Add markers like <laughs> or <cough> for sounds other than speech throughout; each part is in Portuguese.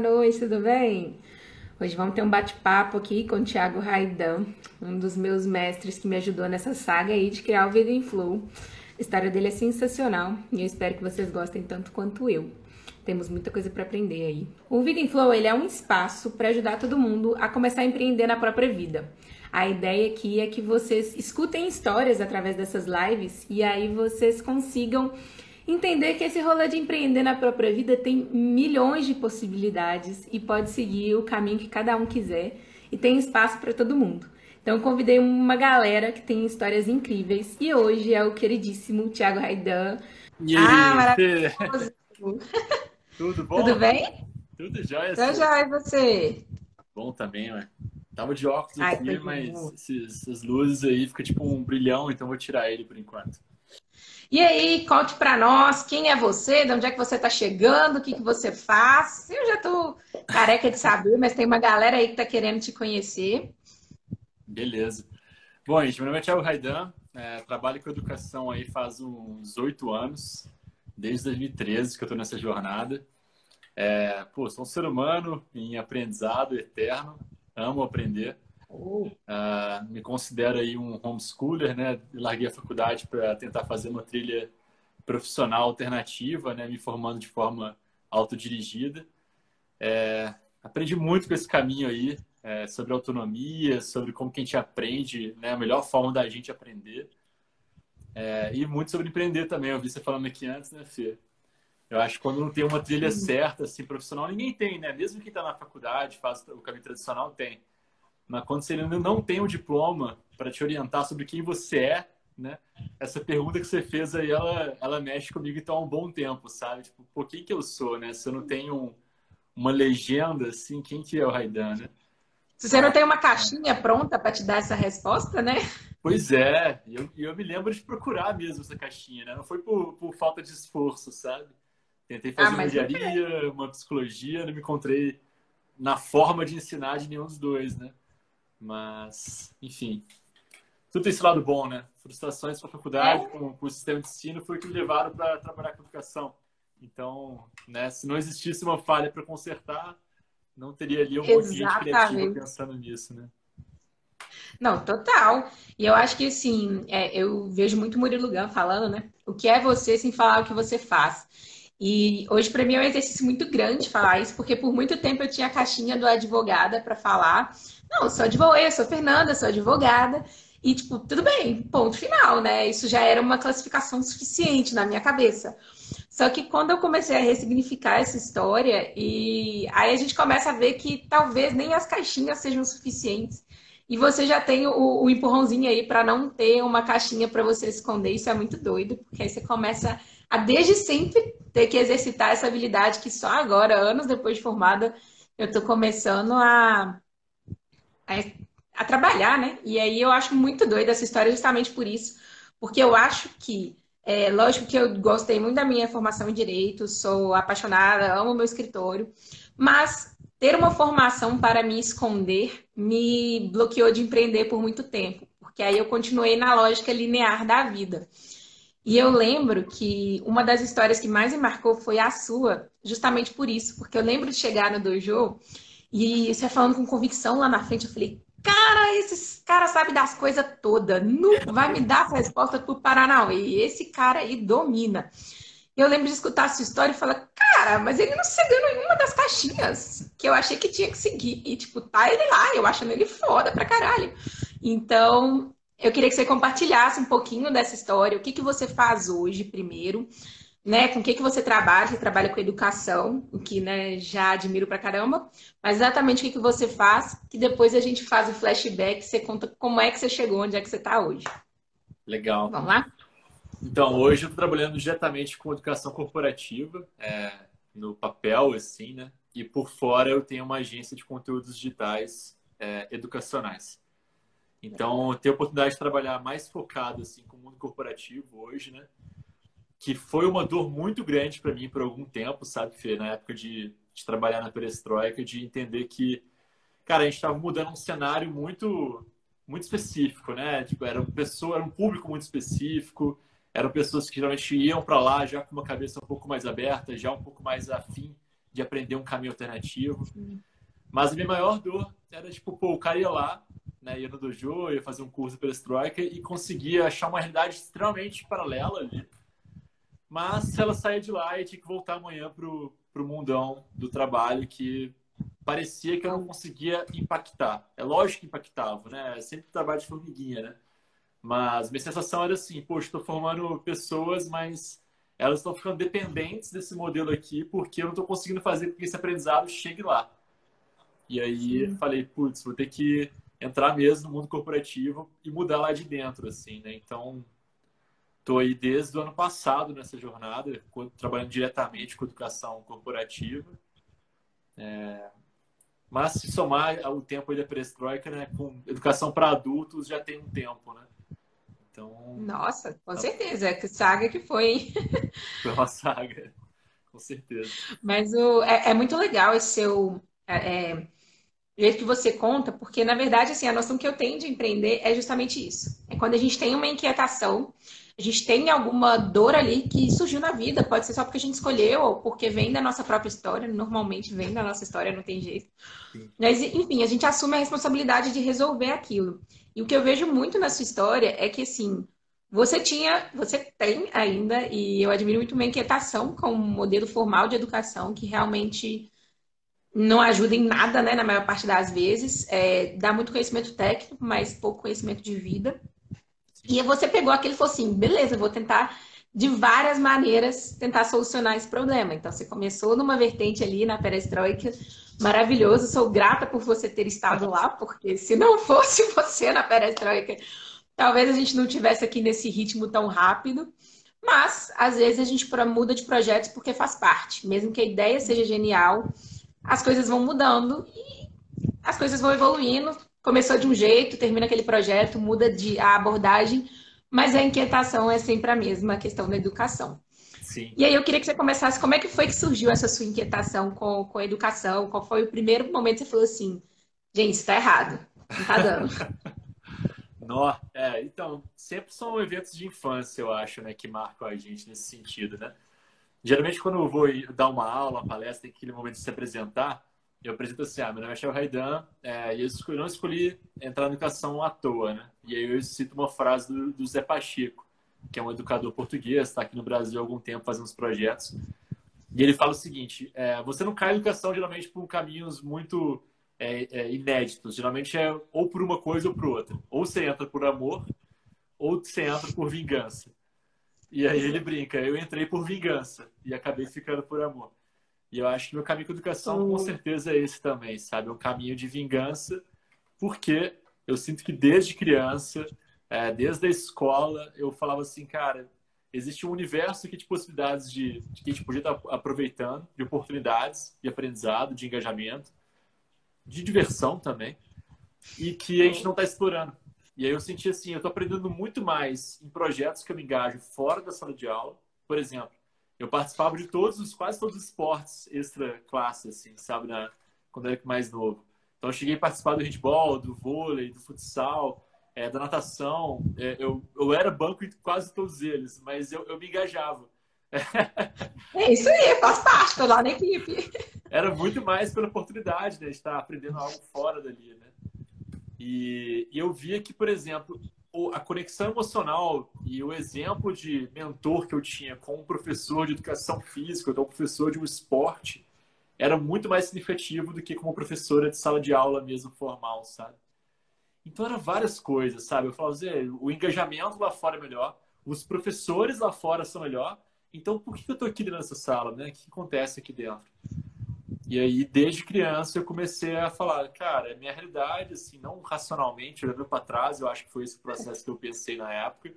noite, tudo bem? Hoje vamos ter um bate-papo aqui com o Thiago Raidan, um dos meus mestres que me ajudou nessa saga aí de criar o Vida em Flow. A história dele é sensacional e eu espero que vocês gostem tanto quanto eu. Temos muita coisa para aprender aí. O Vida em Flow ele é um espaço para ajudar todo mundo a começar a empreender na própria vida. A ideia aqui é que vocês escutem histórias através dessas lives e aí vocês consigam entender que esse rolê de empreender na própria vida tem milhões de possibilidades e pode seguir o caminho que cada um quiser e tem espaço para todo mundo. Então eu convidei uma galera que tem histórias incríveis e hoje é o queridíssimo Thiago Raidan. E aí, ah, maravilhoso! <laughs> Tudo bom? Tudo bem? Tudo jóia. Tudo jóia, e você? Bom também, ué. Tava de óculos Ai, aqui, mas esses, essas luzes aí fica tipo um brilhão, então vou tirar ele por enquanto. E aí, conte para nós quem é você, de onde é que você está chegando, o que, que você faz. Eu já estou careca de saber, mas tem uma galera aí que está querendo te conhecer. Beleza. Bom, gente, meu nome é Thiago Raidan, é, trabalho com educação aí faz uns oito anos, desde 2013 que eu estou nessa jornada. É, pô, sou um ser humano em aprendizado eterno, amo aprender. Uh, me considero aí um homeschooler, né? Larguei a faculdade para tentar fazer uma trilha profissional alternativa, né? Me formando de forma autodirigida. É, aprendi muito com esse caminho aí, é, sobre autonomia, sobre como que a gente aprende, né? A melhor forma da gente aprender. É, e muito sobre empreender também. Eu vi você falando aqui antes, né, Fê? Eu acho que quando não tem uma trilha certa, assim, profissional, ninguém tem, né? Mesmo quem está na faculdade, faz o caminho tradicional, tem. Mas quando você ainda não tem o diploma para te orientar sobre quem você é, né? Essa pergunta que você fez aí, ela, ela mexe comigo então há um bom tempo, sabe? Tipo, por quem que eu sou, né? Se eu não tenho um, uma legenda, assim, quem que é o Raidan, né? Se você não tem uma caixinha pronta para te dar essa resposta, né? Pois é, e eu, eu me lembro de procurar mesmo essa caixinha, né? Não foi por, por falta de esforço, sabe? Tentei fazer ah, uma engenharia, uma psicologia, não me encontrei na forma de ensinar de nenhum dos dois, né? Mas, enfim, tudo tem esse lado bom, né? Frustrações com a faculdade, é. com, com, o sistema de ensino, foi o que me levaram para trabalhar com educação. Então, né, se não existisse uma falha para consertar, não teria ali um monte de criativo pensando nisso, né? Não, total. E eu acho que, assim, é, eu vejo muito Murilo Gun falando, né? O que é você sem falar o que você faz. E hoje, para mim, é um exercício muito grande falar isso, porque por muito tempo eu tinha a caixinha do advogada para falar, não, sou advogada, sou Fernanda, sou advogada. E, tipo, tudo bem, ponto final, né? Isso já era uma classificação suficiente na minha cabeça. Só que quando eu comecei a ressignificar essa história, e aí a gente começa a ver que talvez nem as caixinhas sejam suficientes. E você já tem o, o empurrãozinho aí para não ter uma caixinha para você esconder. Isso é muito doido, porque aí você começa a, desde sempre, ter que exercitar essa habilidade que só agora, anos depois de formada, eu estou começando a a, trabalhar, né? E aí eu acho muito doida essa história justamente por isso, porque eu acho que é, lógico que eu gostei muito da minha formação em direito, sou apaixonada, amo meu escritório, mas ter uma formação para me esconder me bloqueou de empreender por muito tempo, porque aí eu continuei na lógica linear da vida. E eu lembro que uma das histórias que mais me marcou foi a sua, justamente por isso, porque eu lembro de chegar no dojo e você falando com convicção lá na frente, eu falei, cara, esses caras sabem das coisas todas, não vai me dar essa resposta pro Paranauê. Esse cara aí domina. Eu lembro de escutar a sua história e falar, cara, mas ele não seguiu nenhuma das caixinhas que eu achei que tinha que seguir. E, tipo, tá ele lá, eu achando ele foda pra caralho. Então, eu queria que você compartilhasse um pouquinho dessa história, o que, que você faz hoje, primeiro, né, com o que, que você trabalha, você trabalha com educação, o que né, já admiro pra caramba, mas exatamente o que, que você faz, que depois a gente faz o flashback, você conta como é que você chegou, onde é que você está hoje. Legal. Vamos lá? Então, hoje eu estou trabalhando diretamente com educação corporativa, é, no papel, assim, né? E por fora eu tenho uma agência de conteúdos digitais é, educacionais. Então, eu tenho a oportunidade de trabalhar mais focado, assim, com o mundo corporativo hoje, né? Que foi uma dor muito grande para mim por algum tempo, sabe, Fê? Na época de, de trabalhar na perestroika, de entender que, cara, a gente estava mudando um cenário muito muito específico, né? Tipo, era, uma pessoa, era um público muito específico, eram pessoas que geralmente iam para lá já com uma cabeça um pouco mais aberta, já um pouco mais afim de aprender um caminho alternativo. Mas a minha maior dor era, tipo, pô, o cara ia lá, né, ia no dojo, ia fazer um curso perestroika e conseguia achar uma realidade extremamente paralela ali. Mas ela saía de lá e tinha que voltar amanhã pro, pro mundão do trabalho que parecia que eu não conseguia impactar. É lógico que impactava, né? É sempre trabalho de formiguinha, né? Mas minha sensação era assim, poxa, estou formando pessoas, mas elas estão ficando dependentes desse modelo aqui porque eu não estou conseguindo fazer com que esse aprendizado chegue lá. E aí Sim. falei, putz, vou ter que entrar mesmo no mundo corporativo e mudar lá de dentro, assim, né? Então, estou aí desde o ano passado nessa jornada, trabalhando diretamente com educação corporativa. É... Mas se somar o tempo aí da perestroika, né, com educação para adultos já tem um tempo, né? Então. Nossa, com tá... certeza. Que saga que foi, hein? <laughs> Foi uma saga, com certeza. Mas o, é, é muito legal esse seu. É, é jeito que você conta, porque na verdade assim, a noção que eu tenho de empreender é justamente isso. É quando a gente tem uma inquietação, a gente tem alguma dor ali que surgiu na vida, pode ser só porque a gente escolheu ou porque vem da nossa própria história, normalmente vem da nossa história, não tem jeito. Mas enfim, a gente assume a responsabilidade de resolver aquilo. E o que eu vejo muito na sua história é que, assim, você tinha, você tem ainda, e eu admiro muito uma inquietação com o modelo formal de educação, que realmente não ajuda em nada, né, na maior parte das vezes. É, dá muito conhecimento técnico, mas pouco conhecimento de vida. E você pegou aquele e falou assim: beleza, vou tentar de várias maneiras tentar solucionar esse problema. Então, você começou numa vertente ali na perestroika, maravilhoso. Sou grata por você ter estado lá, porque se não fosse <laughs> você na perestroika, talvez a gente não tivesse aqui nesse ritmo tão rápido. Mas, às vezes, a gente muda de projetos porque faz parte. Mesmo que a ideia seja genial, as coisas vão mudando e as coisas vão evoluindo. Começou de um jeito, termina aquele projeto, muda de a abordagem, mas a inquietação é sempre a mesma, a questão da educação. Sim. E aí eu queria que você começasse, como é que foi que surgiu essa sua inquietação com, com a educação? Qual foi o primeiro momento que você falou assim, gente, está errado, não está dando? <laughs> <laughs> Nó, é, então, sempre são eventos de infância, eu acho, né, que marcam a gente nesse sentido, né? Geralmente, quando eu vou dar uma aula, uma palestra, tem aquele momento de se apresentar, eu apresento assim, ah, meu nome é Michel Raidan, é, e eu não escolhi entrar na educação à toa, né? E aí eu cito uma frase do, do Zé Pacheco, que é um educador português, está aqui no Brasil há algum tempo fazendo os projetos. E ele fala o seguinte: é, você não cai em educação geralmente por caminhos muito é, é, inéditos. Geralmente é ou por uma coisa ou por outra. Ou você entra por amor, ou você entra por vingança. E aí ele brinca: eu entrei por vingança e acabei ficando por amor. E eu acho que meu caminho com educação com certeza é esse também, sabe? É um caminho de vingança, porque eu sinto que desde criança é, desde a escola, eu falava assim, cara, existe um universo aqui de possibilidades de, de que a gente podia estar aproveitando, de oportunidades, de aprendizado, de engajamento, de diversão também, e que a gente não está explorando. E aí eu senti assim, eu estou aprendendo muito mais em projetos que eu me engajo fora da sala de aula. Por exemplo, eu participava de todos os, quase todos os esportes extra classe, assim, sabe, na, quando eu era mais novo. Então eu cheguei a participar do handball, do vôlei, do futsal, é, da natação. É, eu, eu era banco em quase todos eles, mas eu, eu me engajava. É isso aí, faz parte, tô lá na equipe. Era muito mais pela oportunidade né, de estar aprendendo algo fora dali, né? E, e eu via que, por exemplo, a conexão emocional e o exemplo de mentor que eu tinha com um professor de educação física, ou um professor de um esporte, era muito mais significativo do que como professora de sala de aula mesmo formal, sabe? Então eram várias coisas, sabe? Eu falava assim, o engajamento lá fora é melhor, os professores lá fora são melhor, então por que eu estou aqui dentro dessa sala, né? O que acontece aqui dentro? E aí, desde criança, eu comecei a falar, cara, é minha realidade, assim, não racionalmente, olhando para trás, eu acho que foi esse processo que eu pensei na época.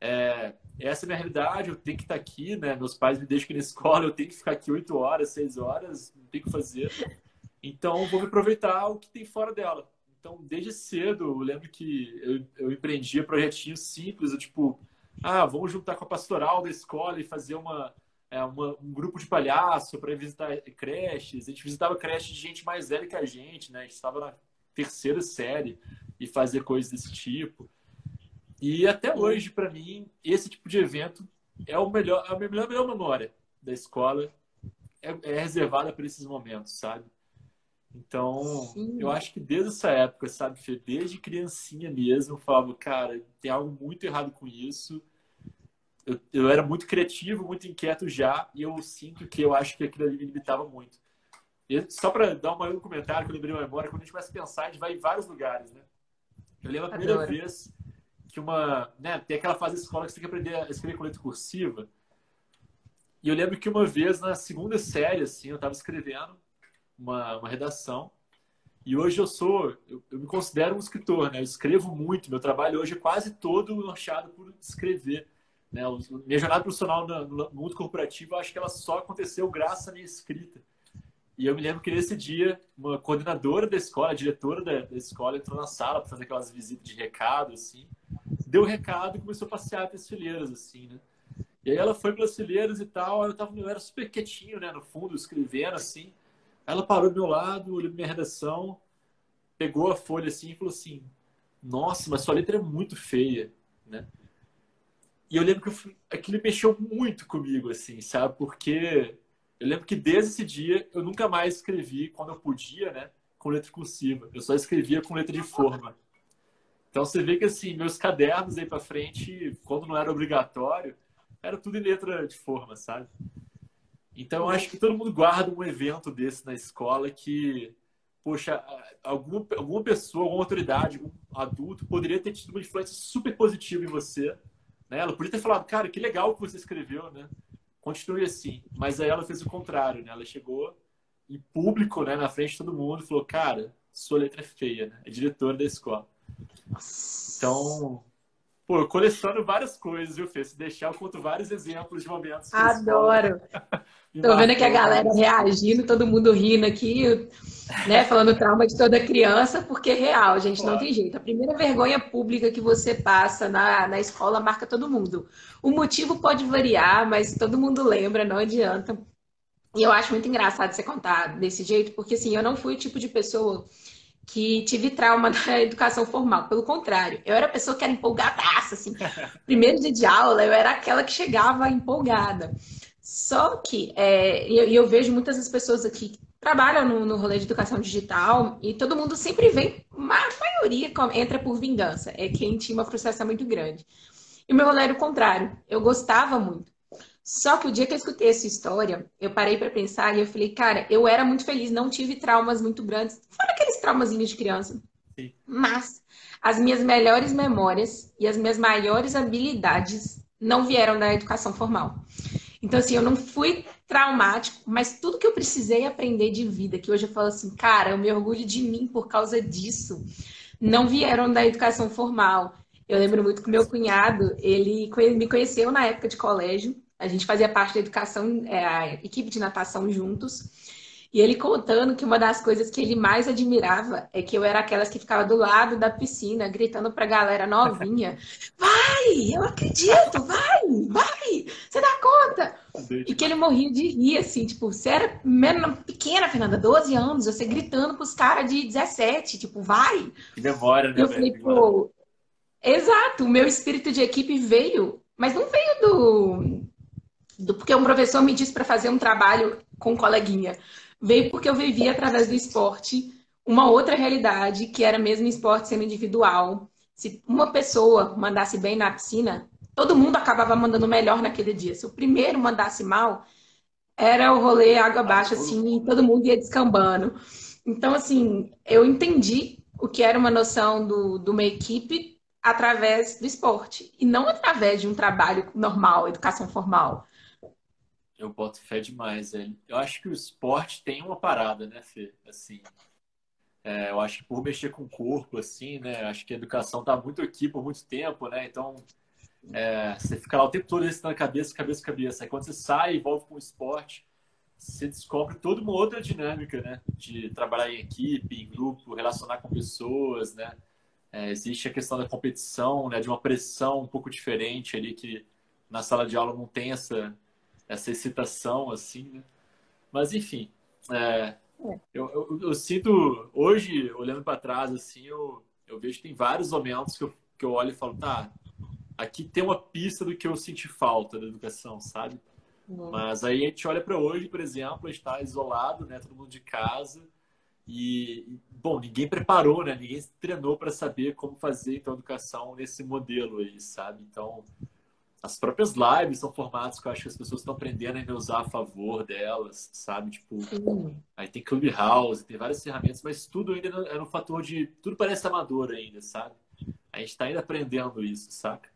É, essa é a minha realidade, eu tenho que estar aqui, né? Meus pais me deixam aqui na escola, eu tenho que ficar aqui oito horas, seis horas, não tenho o que fazer. Então, vou me aproveitar o que tem fora dela. Então, desde cedo, eu lembro que eu, eu empreendia projetinhos simples, eu, tipo, ah, vamos juntar com a pastoral da escola e fazer uma, é, uma um grupo de palhaço para visitar creches. A gente visitava creches de gente mais velha que a gente, né? A gente estava na terceira série e fazer coisas desse tipo. E até hoje, para mim, esse tipo de evento é o melhor, a melhor, melhor memória da escola. é, é reservada para esses momentos, sabe? Então, Sim. eu acho que desde essa época, sabe, Fê, desde criancinha mesmo, eu falava, cara, tem algo muito errado com isso. Eu, eu era muito criativo, muito inquieto já, e eu sinto que eu acho que aquilo ali me limitava muito. E só para dar um comentário que eu lembrei uma memória, quando a gente começa a pensar, a gente vai em vários lugares, né? Eu lembro a primeira Adoro. vez que uma. Né, tem aquela fase da escola que você tem que aprender a escrever com letra cursiva. E eu lembro que uma vez, na segunda série, assim, eu estava escrevendo uma, uma redação. E hoje eu sou, eu, eu, me considero um escritor, né? Eu escrevo muito. Meu trabalho hoje é quase todo norteado por escrever. Né? Minha jornada profissional no, mundo corporativo, acho que ela só aconteceu graças à minha escrita. E eu me lembro que nesse dia, uma coordenadora da escola, a diretora da, da escola, entrou na sala para fazer aquelas visitas de recado, assim. Deu o recado e começou a passear pelas fileiras, assim, né? E aí ela foi pelas fileiras e tal, eu, tava, eu era super quietinho, né, no fundo, escrevendo, assim. Ela parou do meu lado, olhou minha redação, pegou a folha assim e falou assim: Nossa, mas sua letra é muito feia, né? E eu lembro que eu, aquilo mexeu muito comigo, assim, sabe? Porque eu lembro que desde esse dia eu nunca mais escrevi quando eu podia, né? Com letra cursiva. Eu só escrevia com letra de forma. Então você vê que assim, meus cadernos aí para frente, quando não era obrigatório, era tudo em letra de forma, sabe? Então, eu acho que todo mundo guarda um evento desse na escola que, poxa, alguma, alguma pessoa, alguma autoridade, algum adulto poderia ter tido uma influência super positiva em você. Né? Ela podia ter falado, cara, que legal que você escreveu, né? Continue assim. Mas aí ela fez o contrário, né? Ela chegou em público, né, na frente de todo mundo, e falou, cara, sua letra é feia, né? É diretora da escola. Então, Pô, eu coleciono várias coisas, viu, Fê? Se deixar, eu conto vários exemplos de momentos. Adoro! <laughs> Tô vendo aqui a galera reagindo, todo mundo rindo aqui, né? Falando trauma de toda criança, porque é real, gente, não tem jeito. A primeira vergonha pública que você passa na, na escola marca todo mundo. O motivo pode variar, mas todo mundo lembra, não adianta. E eu acho muito engraçado você contar desse jeito, porque assim, eu não fui o tipo de pessoa que tive trauma <laughs> da educação formal. Pelo contrário, eu era a pessoa que era empolgadaça, assim. <laughs> Primeiro dia de aula, eu era aquela que chegava empolgada. Só que, é, e eu, eu, vejo muitas das pessoas aqui trabalham no, no rolê de educação digital e todo mundo sempre vem, a maioria entra por vingança, é quem tinha uma frustração muito grande. E o meu rolê era o contrário, eu gostava muito. Só que o dia que eu escutei essa história, eu parei para pensar e eu falei, cara, eu era muito feliz, não tive traumas muito grandes, fora aqueles traumazinhos de criança. Sim. Mas as minhas melhores memórias e as minhas maiores habilidades não vieram da educação formal. Então, assim, eu não fui traumático, mas tudo que eu precisei aprender de vida, que hoje eu falo assim, cara, eu me orgulho de mim por causa disso, não vieram da educação formal. Eu lembro muito que meu cunhado, ele me conheceu na época de colégio, a gente fazia parte da educação, é, a equipe de natação juntos. E ele contando que uma das coisas que ele mais admirava é que eu era aquelas que ficava do lado da piscina, gritando pra galera novinha: <laughs> Vai, eu acredito, vai, vai, você dá conta. E que ele morria de rir, assim, tipo, você era pequena, Fernanda, 12 anos, você gritando pros caras de 17, tipo, vai. Que demora, né? Eu falei, pô, exato, o meu espírito de equipe veio, mas não veio do do, porque um professor me disse para fazer um trabalho com um coleguinha. Veio porque eu vivi através do esporte uma outra realidade, que era mesmo esporte sendo individual. Se uma pessoa mandasse bem na piscina, todo mundo acabava mandando melhor naquele dia. Se o primeiro mandasse mal, era o rolê água abaixo, assim, e todo mundo ia descambando. Então, assim, eu entendi o que era uma noção do, de uma equipe através do esporte, e não através de um trabalho normal, educação formal. Eu boto fé demais, velho. Eu acho que o esporte tem uma parada, né, Fê? Assim, é, eu acho que por mexer com o corpo, assim, né? Acho que a educação tá muito aqui por muito tempo, né? Então, é, você fica lá o tempo todo na cabeça, cabeça, cabeça. Aí quando você sai e volta com o esporte, você descobre toda uma outra dinâmica, né? De trabalhar em equipe, em grupo, relacionar com pessoas, né? É, existe a questão da competição, né? De uma pressão um pouco diferente ali que na sala de aula não tem essa essa excitação, assim, né? Mas, enfim, é, é. eu, eu, eu, sinto, hoje, olhando para trás, assim, eu, eu vejo que tem vários momentos que eu, que eu olho e falo, tá, aqui tem uma pista do que eu senti falta da educação, sabe? Mas aí a gente olha para hoje, por exemplo, está isolado, né? Todo mundo de casa. E, bom, ninguém preparou, né? Ninguém treinou para saber como fazer então educação nesse modelo aí, sabe? Então, as próprias lives são formatos que eu acho que as pessoas estão aprendendo a usar a favor delas, sabe? Tipo, Sim. aí tem Clubhouse, tem várias ferramentas, mas tudo ainda é um fator de. Tudo parece amador ainda, sabe? A gente está ainda aprendendo isso, saca?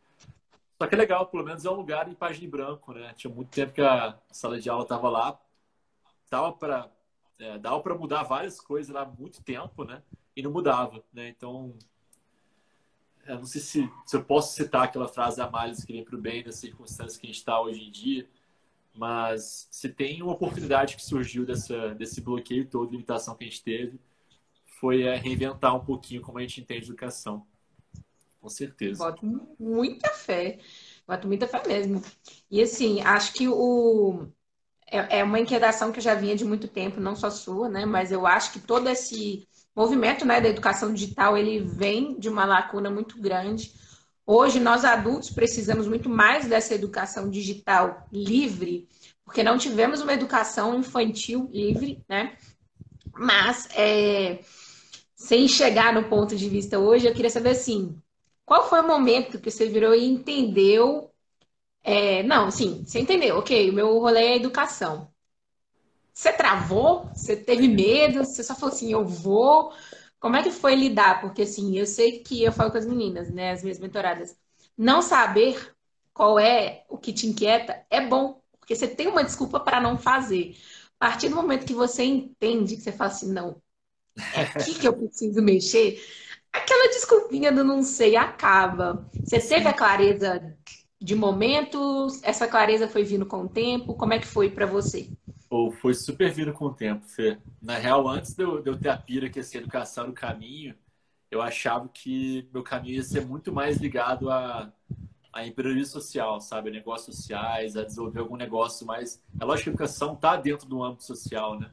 Só que é legal, pelo menos é um lugar em página em branco, né? Tinha muito tempo que a sala de aula estava lá, tava para é, dava para mudar várias coisas lá há muito tempo, né? E não mudava, né? Então, eu não sei se, se eu posso citar aquela frase a mais que vem para o bem das circunstâncias que a gente está hoje em dia, mas se tem uma oportunidade que surgiu dessa, desse bloqueio todo, limitação que a gente teve, foi é, reinventar um pouquinho como a gente entende educação. Com certeza. Boto muita fé. Boto muita fé mesmo. E assim, acho que o, é, é uma inquietação que eu já vinha de muito tempo, não só sua, né? Mas eu acho que todo esse movimento né, da educação digital ele vem de uma lacuna muito grande. Hoje, nós adultos precisamos muito mais dessa educação digital livre, porque não tivemos uma educação infantil livre, né? Mas, é, sem chegar no ponto de vista hoje, eu queria saber assim: qual foi o momento que você virou e entendeu é, não, sim, você entendeu. Ok, o meu rolê é educação. Você travou? Você teve medo? Você só falou assim, eu vou? Como é que foi lidar? Porque assim, eu sei que eu falo com as meninas, né, as minhas mentoradas. Não saber qual é o que te inquieta é bom, porque você tem uma desculpa para não fazer. A partir do momento que você entende, que você fala assim, não, é aqui que eu preciso mexer, aquela desculpinha do não sei acaba. Você teve a clareza de momento? Essa clareza foi vindo com o tempo? Como é que foi para você? Ou foi super vindo com o tempo, Fê. Na real, antes de eu, de eu ter a pira que ser educação no caminho, eu achava que meu caminho ia ser muito mais ligado a, a empreendedorismo social, sabe? A negócios sociais, a desenvolver algum negócio mais. É lógico que a educação está dentro do âmbito social, né?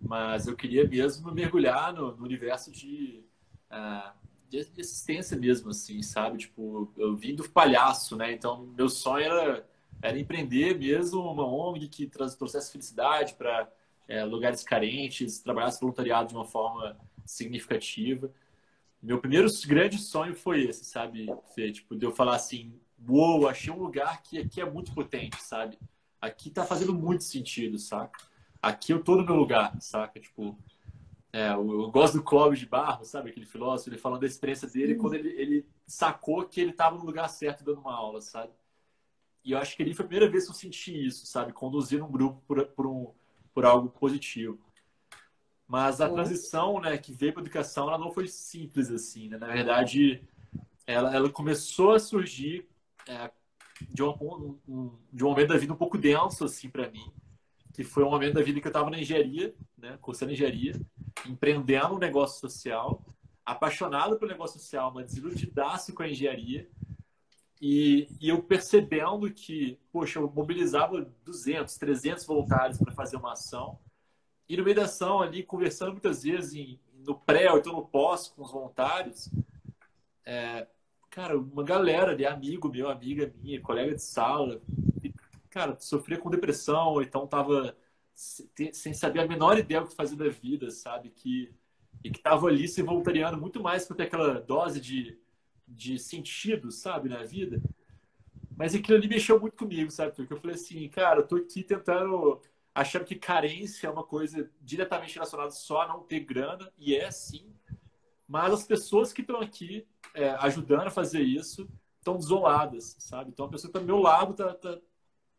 Mas eu queria mesmo mergulhar no, no universo de uh, de existência mesmo, assim, sabe? Tipo, eu vim do palhaço, né? Então, meu sonho era, era empreender mesmo uma ONG que trouxesse felicidade para é, lugares carentes, trabalhasse voluntariado de uma forma significativa. Meu primeiro grande sonho foi esse, sabe? Tipo, de eu falar assim, uou, achei um lugar que aqui é muito potente, sabe? Aqui tá fazendo muito sentido, saca? Aqui eu tô no meu lugar, saca? Tipo, é, eu gosto do Clóvis de Barro, sabe, aquele filósofo, ele falando da experiência dele quando ele, ele sacou que ele estava no lugar certo dando uma aula, sabe? E eu acho que ali foi a primeira vez que eu senti isso, sabe? Conduzir um grupo por, por, um, por algo positivo. Mas a transição, né, que veio para a educação, ela não foi simples assim, né? Na verdade, ela, ela começou a surgir é, de, um, um, de um momento da vida um pouco denso, assim, para mim. Que foi um momento da vida que eu estava na engenharia, né, cursando engenharia empreendendo um negócio social, apaixonado pelo negócio social, mas desiludidaço com a engenharia. E, e, eu percebendo que, poxa, eu mobilizava 200, 300 voluntários para fazer uma ação. E no meio da ação ali, conversando muitas vezes em, no pré ou então no pós com os voluntários, é, cara, uma galera ali, amigo meu, amiga minha, colega de sala, e, cara, sofria com depressão, ou então tava sem saber a menor ideia do que fazer da vida, sabe? Que, e que tava ali se voluntariando muito mais para ter aquela dose de, de sentido, sabe, na vida. Mas aquilo ali mexeu muito comigo, sabe? Porque eu falei assim, cara, eu tô aqui tentando, achando que carência é uma coisa diretamente relacionada só a não ter grana, e é sim. Mas as pessoas que estão aqui é, ajudando a fazer isso estão desoladas, sabe? Então a pessoa que tá do meu lado tá, tá,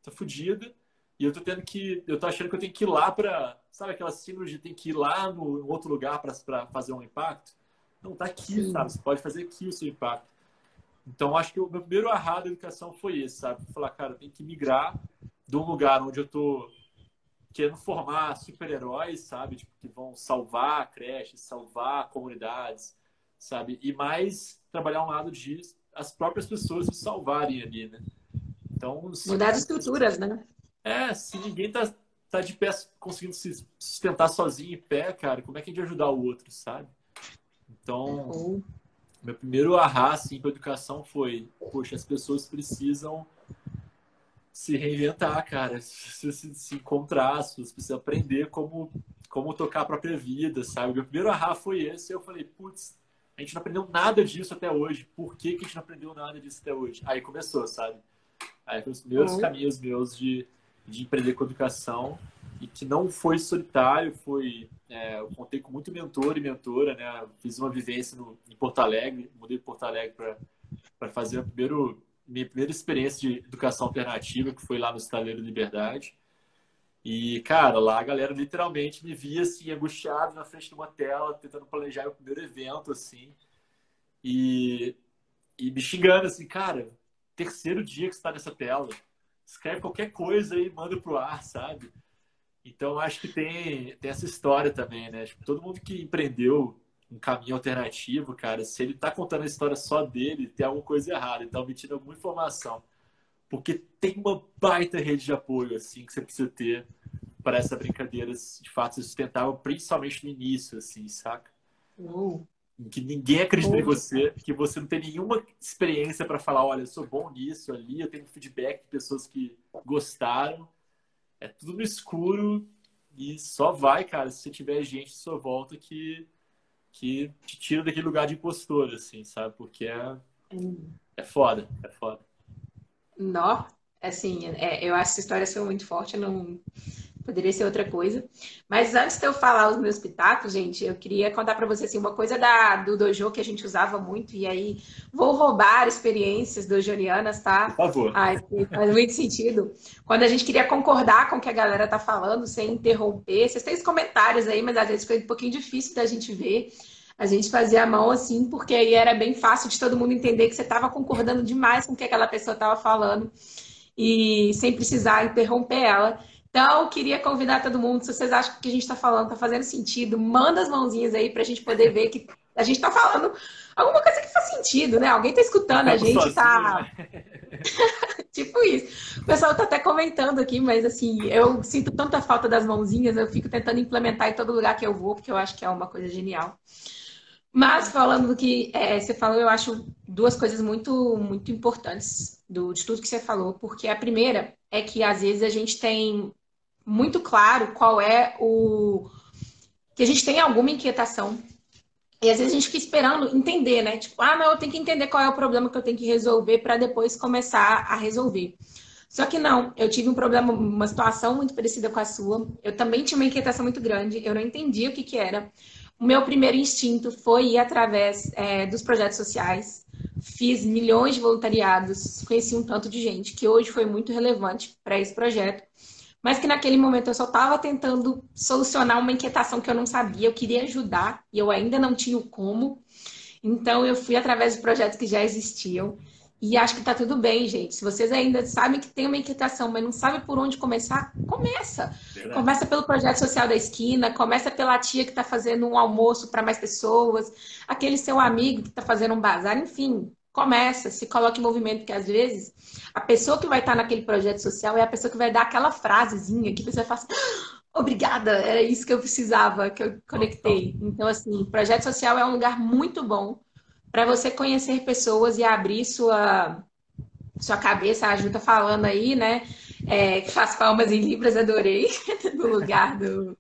tá fodida e eu tô tendo que. Eu tô achando que eu tenho que ir lá para. Sabe aquela síndrome de tem que ir lá no outro lugar para fazer um impacto? Não, tá aqui, Sim. sabe? Você pode fazer aqui o seu impacto. Então, acho que o meu primeiro arrado da educação foi esse, sabe? Falar, cara, tenho que migrar de um lugar onde eu tô querendo formar super-heróis, sabe? Tipo, que vão salvar creches, salvar comunidades, sabe? E mais trabalhar um lado de as próprias pessoas se salvarem ali, né? Então, mudar as estruturas, né? É, se ninguém tá, tá de pé conseguindo se sustentar sozinho em pé, cara, como é que a gente ajudar o outro, sabe? Então, meu primeiro arra assim, para educação foi, poxa, as pessoas precisam se reinventar, cara, se, se, se encontrar, você precisa aprender como, como tocar a própria vida, sabe? Meu primeiro ahá foi esse, eu falei, putz, a gente não aprendeu nada disso até hoje, por que, que a gente não aprendeu nada disso até hoje? Aí começou, sabe? Aí foi os primeiros uhum. caminhos meus de, de empreender com educação e que não foi solitário, foi é, eu contei com muito mentor e mentora, né? Fiz uma vivência no, em Porto Alegre, mudei para Porto Alegre para fazer o primeiro minha primeira experiência de educação alternativa, que foi lá no Estaleiro Liberdade. E, cara, lá a galera literalmente me via, assim, angustiado na frente de uma tela, tentando planejar o primeiro evento, assim. E, e me xingando, assim, cara, terceiro dia que você está nessa tela, escreve qualquer coisa e manda pro ar, sabe? Então, acho que tem, tem essa história também, né? Tipo, todo mundo que empreendeu um caminho alternativo, cara, se ele tá contando a história só dele, tem alguma coisa errada, ele tá omitindo alguma informação. Porque tem uma baita rede de apoio, assim, que você precisa ter para essa brincadeira de fato sustentável, principalmente no início, assim, saca? Uh. Que ninguém acredita uh. em você, que você não tem nenhuma experiência para falar, olha, eu sou bom nisso, ali, eu tenho feedback de pessoas que gostaram. É tudo no escuro e só vai, cara, se você tiver gente à sua volta que que te tira daquele lugar de impostor, assim, sabe? Porque é, é foda, é foda. Nó, assim, é, eu acho essa história ser muito forte, não poderia ser outra coisa. Mas antes de eu falar os meus pitacos, gente, eu queria contar para vocês assim, uma coisa da, do dojo que a gente usava muito, e aí vou roubar experiências dojorianas, tá? Por favor. Ai, faz muito sentido. Quando a gente queria concordar com o que a galera tá falando, sem interromper, vocês têm os comentários aí, mas às vezes foi um pouquinho difícil da gente ver. A gente fazia a mão assim, porque aí era bem fácil de todo mundo entender que você estava concordando demais com o que aquela pessoa estava falando e sem precisar interromper ela. Então, queria convidar todo mundo, se vocês acham que o que a gente está falando está fazendo sentido, manda as mãozinhas aí para a gente poder ver que a gente está falando alguma coisa que faz sentido, né? Alguém está escutando a gente, está. <laughs> tipo isso. O pessoal está até comentando aqui, mas assim, eu sinto tanta falta das mãozinhas, eu fico tentando implementar em todo lugar que eu vou, porque eu acho que é uma coisa genial. Mas falando do que é, você falou, eu acho duas coisas muito, muito importantes do, de tudo que você falou, porque a primeira é que às vezes a gente tem muito claro qual é o. que a gente tem alguma inquietação. E às vezes a gente fica esperando entender, né? Tipo, ah, não, eu tenho que entender qual é o problema que eu tenho que resolver para depois começar a resolver. Só que não, eu tive um problema, uma situação muito parecida com a sua. Eu também tinha uma inquietação muito grande, eu não entendia o que, que era. O meu primeiro instinto foi ir através é, dos projetos sociais. Fiz milhões de voluntariados, conheci um tanto de gente que hoje foi muito relevante para esse projeto mas que naquele momento eu só estava tentando solucionar uma inquietação que eu não sabia, eu queria ajudar e eu ainda não tinha o como. Então eu fui através de projetos que já existiam. E acho que tá tudo bem, gente. Se vocês ainda sabem que tem uma inquietação, mas não sabem por onde começar, começa. Verdade. Começa pelo projeto social da esquina, começa pela tia que está fazendo um almoço para mais pessoas, aquele seu amigo que está fazendo um bazar, enfim, começa, se coloca em movimento, porque às vezes a pessoa que vai estar naquele projeto social é a pessoa que vai dar aquela frasezinha que você vai falar assim, ah, obrigada, era isso que eu precisava, que eu conectei. Então, assim, projeto social é um lugar muito bom para você conhecer pessoas e abrir sua, sua cabeça. A Ju tá falando aí, né? É, que faz palmas em Libras, adorei, <laughs> no lugar do,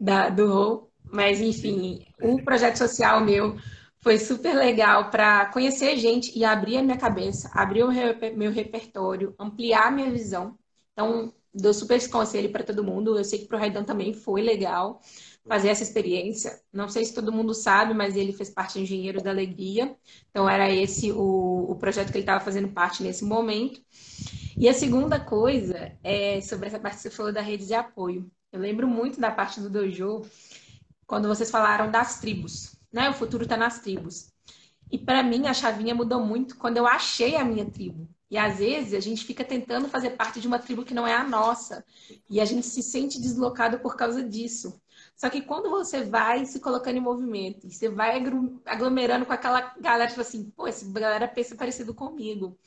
da, do Rô. Mas, enfim, o projeto social meu foi super legal para conhecer gente e abrir a minha cabeça, abrir o meu repertório, ampliar a minha visão. Então, dou super esse conselho para todo mundo. Eu sei que para o Raidan também foi legal fazer essa experiência. Não sei se todo mundo sabe, mas ele fez parte do Engenheiro da Alegria. Então, era esse o, o projeto que ele estava fazendo parte nesse momento. E a segunda coisa é sobre essa parte que você falou da rede de apoio. Eu lembro muito da parte do dojo, quando vocês falaram das tribos né? O futuro está nas tribos. E para mim a chavinha mudou muito quando eu achei a minha tribo. E às vezes a gente fica tentando fazer parte de uma tribo que não é a nossa. E a gente se sente deslocado por causa disso. Só que quando você vai se colocando em movimento, e você vai aglomerando com aquela galera, tipo assim, pô, essa galera pensa parecido comigo.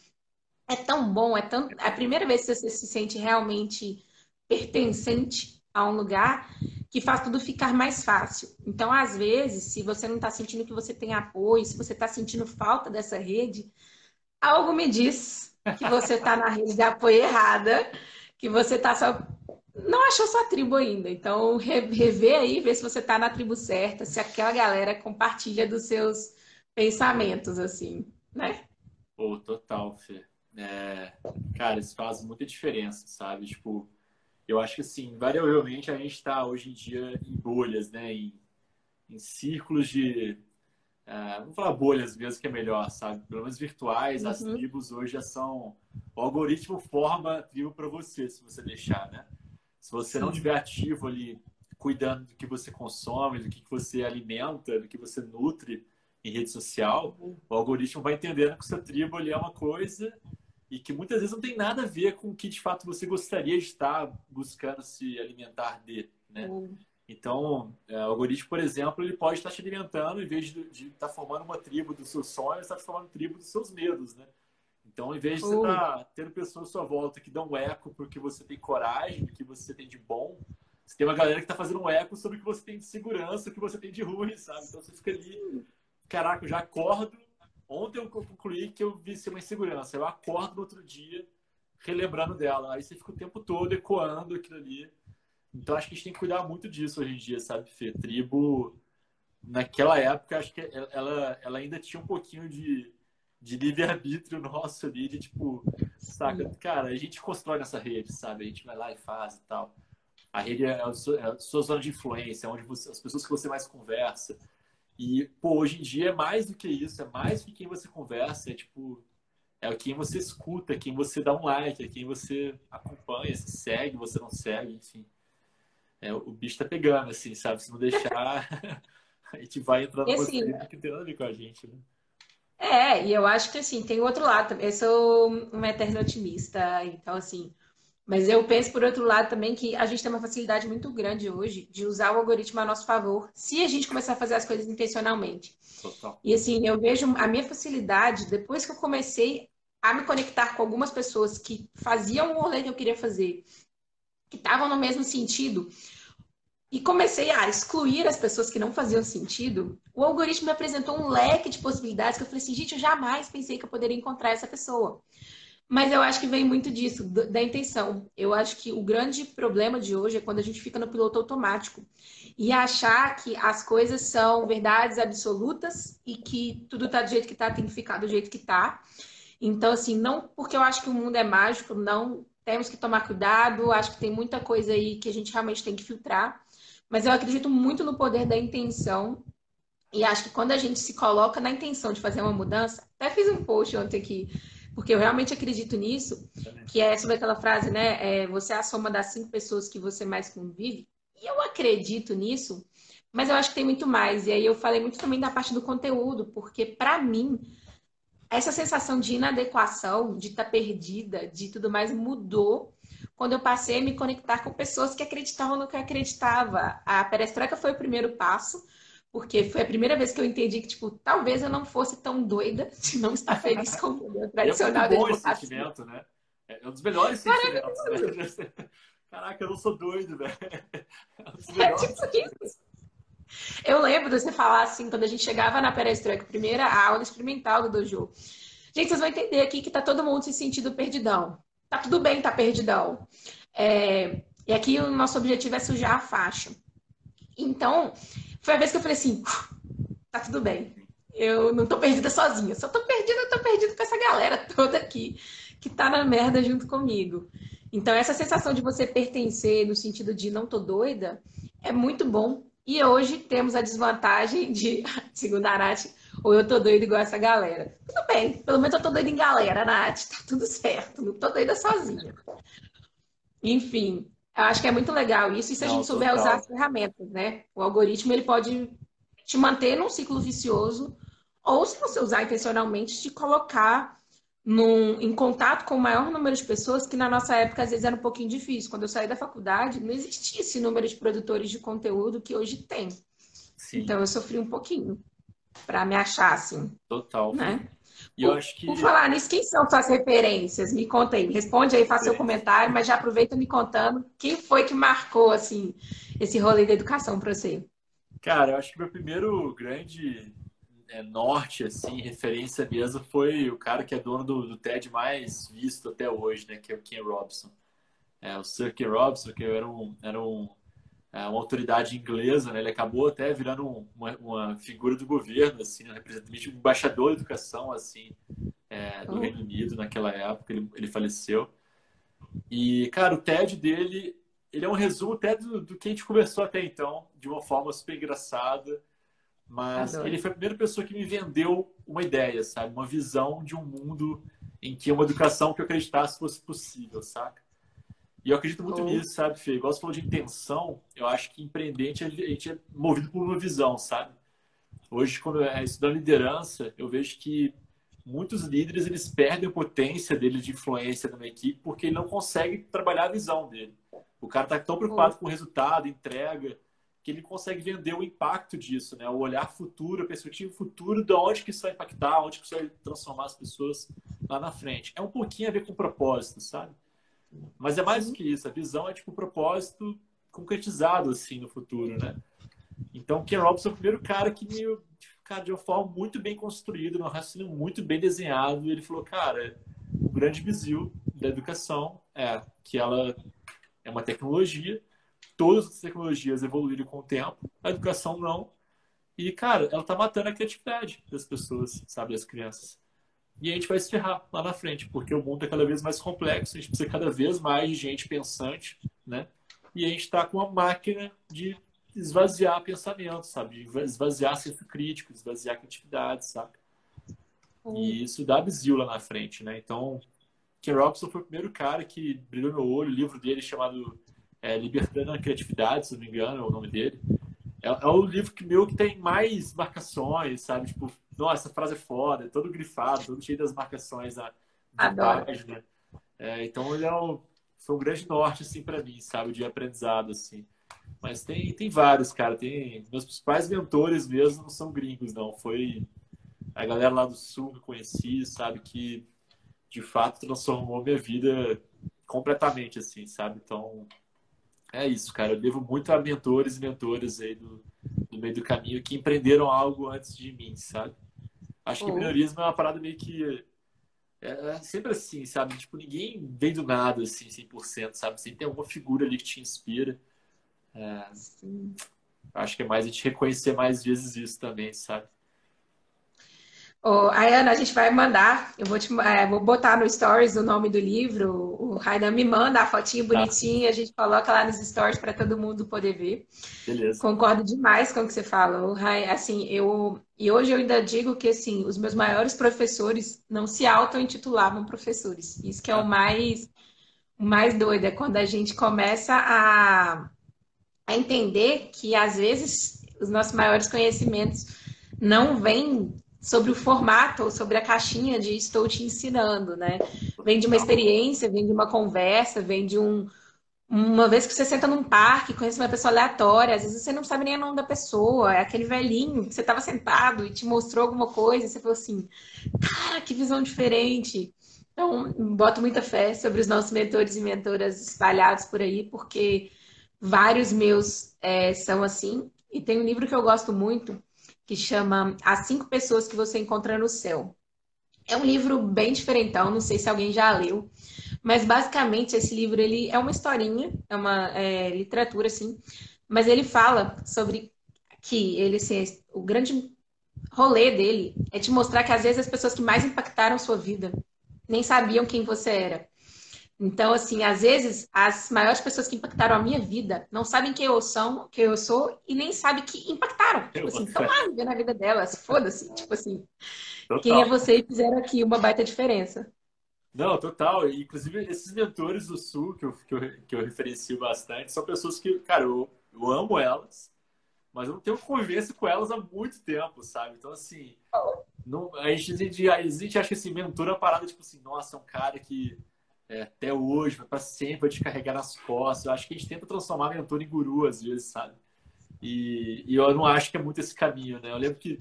É tão bom, é tão. É a primeira vez que você se sente realmente pertencente a um lugar que faz tudo ficar mais fácil. Então, às vezes, se você não está sentindo que você tem apoio, se você está sentindo falta dessa rede, algo me diz que você está na rede de apoio errada, que você tá só não achou sua tribo ainda. Então, rever aí, ver se você está na tribo certa, se aquela galera compartilha dos seus pensamentos, assim, né? Pô, total, Fê. É, cara, isso faz muita diferença, sabe? Tipo, eu acho que, assim, invariavelmente a gente está hoje em dia em bolhas, né? Em, em círculos de. Uh, vamos falar bolhas mesmo, que é melhor, sabe? Pelo menos virtuais, uhum. as tribos hoje já são. O algoritmo forma a tribo para você, se você deixar, né? Se você não estiver ativo ali, cuidando do que você consome, do que você alimenta, do que você nutre em rede social, o algoritmo vai entendendo que seu tribo ali é uma coisa e que muitas vezes não tem nada a ver com o que de fato você gostaria de estar buscando se alimentar de, né? Então, é, o algoritmo, por exemplo, ele pode estar te alimentando em vez de, estar formando uma tribo dos seus sonhos, está formando tribo dos seus medos, né? Então, em vez de você estar tá tendo pessoas à sua volta que dão um eco porque você tem coragem, do que você tem de bom, você tem uma galera que está fazendo um eco sobre o que você tem de segurança, o que você tem de ruim, sabe? Então, você fica ali, caraca, eu já acordo. Ontem eu concluí que eu vi ser uma insegurança. Eu acordo no outro dia relembrando dela. Aí você fica o tempo todo ecoando aquilo ali. Então, acho que a gente tem que cuidar muito disso hoje em dia, sabe, Fê? Tribo, naquela época, acho que ela, ela ainda tinha um pouquinho de de livre-arbítrio nosso ali, de tipo, saca? Cara, a gente constrói nessa rede, sabe? A gente vai lá e faz e tal. A rede é a sua, é a sua zona de influência, é onde você, as pessoas que você mais conversa. E, pô, hoje em dia é mais do que isso, é mais que quem você conversa, é tipo, é quem você escuta, é quem você dá um like, é quem você acompanha, se segue, você não segue, enfim. É, o bicho tá pegando, assim, sabe? Se não deixar, <laughs> a gente vai entrando no assim, que tem nada a ver com a gente, né? É, e eu acho que assim, tem outro lado também. Eu sou uma eterna otimista, então assim. Mas eu penso por outro lado também que a gente tem uma facilidade muito grande hoje de usar o algoritmo a nosso favor, se a gente começar a fazer as coisas intencionalmente. Total. E assim, eu vejo a minha facilidade depois que eu comecei a me conectar com algumas pessoas que faziam o rolê que eu queria fazer, que estavam no mesmo sentido, e comecei a excluir as pessoas que não faziam sentido, o algoritmo me apresentou um leque de possibilidades que eu falei assim, gente, eu jamais pensei que eu poderia encontrar essa pessoa. Mas eu acho que vem muito disso, da intenção. Eu acho que o grande problema de hoje é quando a gente fica no piloto automático e achar que as coisas são verdades absolutas e que tudo tá do jeito que tá, tem que ficar do jeito que tá. Então, assim, não porque eu acho que o mundo é mágico, não temos que tomar cuidado, acho que tem muita coisa aí que a gente realmente tem que filtrar. Mas eu acredito muito no poder da intenção. E acho que quando a gente se coloca na intenção de fazer uma mudança, até fiz um post ontem aqui, porque eu realmente acredito nisso, que é sobre aquela frase, né? É, você é a soma das cinco pessoas que você mais convive. E eu acredito nisso, mas eu acho que tem muito mais. E aí eu falei muito também da parte do conteúdo, porque para mim, essa sensação de inadequação, de estar tá perdida, de tudo mais, mudou quando eu passei a me conectar com pessoas que acreditavam no que eu acreditava. A perestroika foi o primeiro passo, porque foi a primeira vez que eu entendi que, tipo, talvez eu não fosse tão doida <laughs> de não estar feliz com o meu tradicional. É muito bom esse sentimento, né? É um dos melhores sentimentos. Né? <laughs> Caraca, eu não sou doido, velho. É, é tipo isso. Eu lembro de você falar assim, quando a gente chegava na perestroika, primeira aula experimental do dojo. Gente, vocês vão entender aqui que tá todo mundo se sentindo perdidão tá tudo bem, tá perdidão. É, e aqui o nosso objetivo é sujar a faixa. Então, foi a vez que eu falei assim, tá tudo bem. Eu não tô perdida sozinha. Eu tô perdida, tô perdida com essa galera toda aqui que tá na merda junto comigo. Então, essa sensação de você pertencer no sentido de não tô doida é muito bom. E hoje temos a desvantagem de, <laughs> segundo a Nath, ou eu tô doida igual essa galera. Tudo bem, pelo menos eu tô doida em galera, Nath, tá tudo certo, não tô doida sozinha. Enfim, eu acho que é muito legal isso, e se a gente souber total. usar as ferramentas, né? O algoritmo, ele pode te manter num ciclo vicioso, ou se você usar intencionalmente, te colocar num, em contato com o maior número de pessoas, que na nossa época às vezes era um pouquinho difícil. Quando eu saí da faculdade, não existia esse número de produtores de conteúdo que hoje tem. Sim. Então eu sofri um pouquinho para me achar, assim. Total. Né? E eu acho que. Por falar nisso, quem são suas referências? Me conta aí. Responde aí, faça seu comentário, mas já aproveita me contando quem foi que marcou, assim, esse rolê da educação para você. Cara, eu acho que meu primeiro grande é, norte, assim, referência mesmo, foi o cara que é dono do, do TED mais visto até hoje, né? Que é o Ken Robson. É, o Sir Ken Robson, que era, um, era um, é, uma autoridade inglesa, né? Ele acabou até virando uma, uma figura do governo, assim, né? representante, um embaixador de educação, assim, é, do oh. Reino Unido naquela época. Ele, ele faleceu. E, cara, o TED dele, ele é um resumo até do, do que a gente conversou até então, de uma forma super engraçada. Mas Adoro. ele foi a primeira pessoa que me vendeu uma ideia, sabe? Uma visão de um mundo em que uma educação que eu acreditasse fosse possível, saca? E eu acredito muito oh. nisso, sabe, Fê? Igual você falou de intenção, eu acho que empreendente a gente é movido por uma visão, sabe? Hoje, quando eu estudando liderança, eu vejo que muitos líderes eles perdem a potência dele de influência numa equipe porque ele não consegue trabalhar a visão dele. O cara está tão preocupado com o resultado, entrega, que ele consegue vender o impacto disso, né? O olhar futuro, a perspectiva futuro, de onde que isso vai impactar, onde que isso vai transformar as pessoas lá na frente. É um pouquinho a ver com o propósito, sabe? Mas é mais do que isso. A visão é tipo o propósito concretizado assim no futuro, né? Então, Ken Robson é o primeiro cara que me cara, de uma forma muito bem construída, um raciocínio muito bem desenhado. Ele falou, cara, o grande bizil da educação é que ela é uma tecnologia, todas as tecnologias evoluíram com o tempo, a educação não. E, cara, ela tá matando a criatividade das pessoas, sabe, das crianças. E a gente vai se ferrar lá na frente, porque o mundo é cada vez mais complexo, a gente precisa cada vez mais de gente pensante, né? E a gente está com uma máquina de esvaziar pensamento, sabe? De esvaziar senso crítico, esvaziar criatividade, sabe? Hum. E isso dá bizil lá na frente, né? Então, Ken Robson foi o primeiro cara que brilhou no olho. O livro dele chamado é, Libertando a Criatividade, se não me engano, é o nome dele. É, é o livro que meu que tem mais marcações, sabe? Tipo, nossa, essa frase é foda, é todo grifado, todo cheio das marcações na, na página. É, então ele é um, foi um grande norte, assim, para mim, sabe? De aprendizado, assim. Mas tem, tem vários, cara. Tem meus principais mentores mesmo não são gringos, não. Foi a galera lá do sul que eu conheci, sabe? Que de fato transformou minha vida completamente, assim, sabe? Então é isso, cara. Eu devo muito a mentores e mentoras aí do, do meio do caminho que empreenderam algo antes de mim, sabe? Acho que o empreendedorismo é uma parada meio que. É, é, sempre assim, sabe? Tipo, ninguém vem do nada, assim, 100%, sabe? Sempre tem alguma figura ali que te inspira. É, acho que é mais a gente reconhecer mais vezes isso também, sabe? Oh, Ayana, a gente vai mandar, eu vou, te, é, vou botar no stories o nome do livro, o Raidan me manda a fotinha tá. bonitinha, a gente coloca lá nos stories para todo mundo poder ver. Beleza. Concordo demais com o que você fala. Assim, eu e hoje eu ainda digo que assim, os meus maiores professores não se auto-intitulavam professores. Isso que é o tá. mais o mais doido, é quando a gente começa a, a entender que às vezes os nossos maiores conhecimentos não vêm sobre o formato ou sobre a caixinha de estou te ensinando, né? Vem de uma experiência, vem de uma conversa, vem de um. Uma vez que você senta num parque, conhece uma pessoa aleatória, às vezes você não sabe nem o nome da pessoa, é aquele velhinho que você estava sentado e te mostrou alguma coisa, e você falou assim, cara, que visão diferente. Então, boto muita fé sobre os nossos mentores e mentoras espalhados por aí, porque vários meus é, são assim. E tem um livro que eu gosto muito, que chama As Cinco Pessoas que Você Encontra no Céu. É um livro bem diferentão, não sei se alguém já leu, mas basicamente esse livro ele é uma historinha, é uma é, literatura assim, mas ele fala sobre que ele assim, o grande rolê dele é te mostrar que às vezes as pessoas que mais impactaram sua vida nem sabiam quem você era. Então, assim, às vezes as maiores pessoas que impactaram a minha vida não sabem quem eu sou, quem eu sou e nem sabem que impactaram. Tipo assim, estão lá vivendo a vida delas, foda-se. Tipo assim, total. quem é você e fizeram aqui uma baita diferença. Não, total. Inclusive, esses mentores do Sul, que eu, que eu, que eu referencio bastante, são pessoas que, cara, eu, eu amo elas, mas eu não tenho convivência com elas há muito tempo, sabe? Então, assim, não, a, gente, a, gente, acha que esse mentor é parada, tipo assim, nossa, é um cara que é, até hoje, para sempre, vai te carregar nas costas. Eu acho que a gente tenta transformar mentor em guru às vezes, sabe? E, e, eu não acho que é muito esse caminho, né? Eu lembro que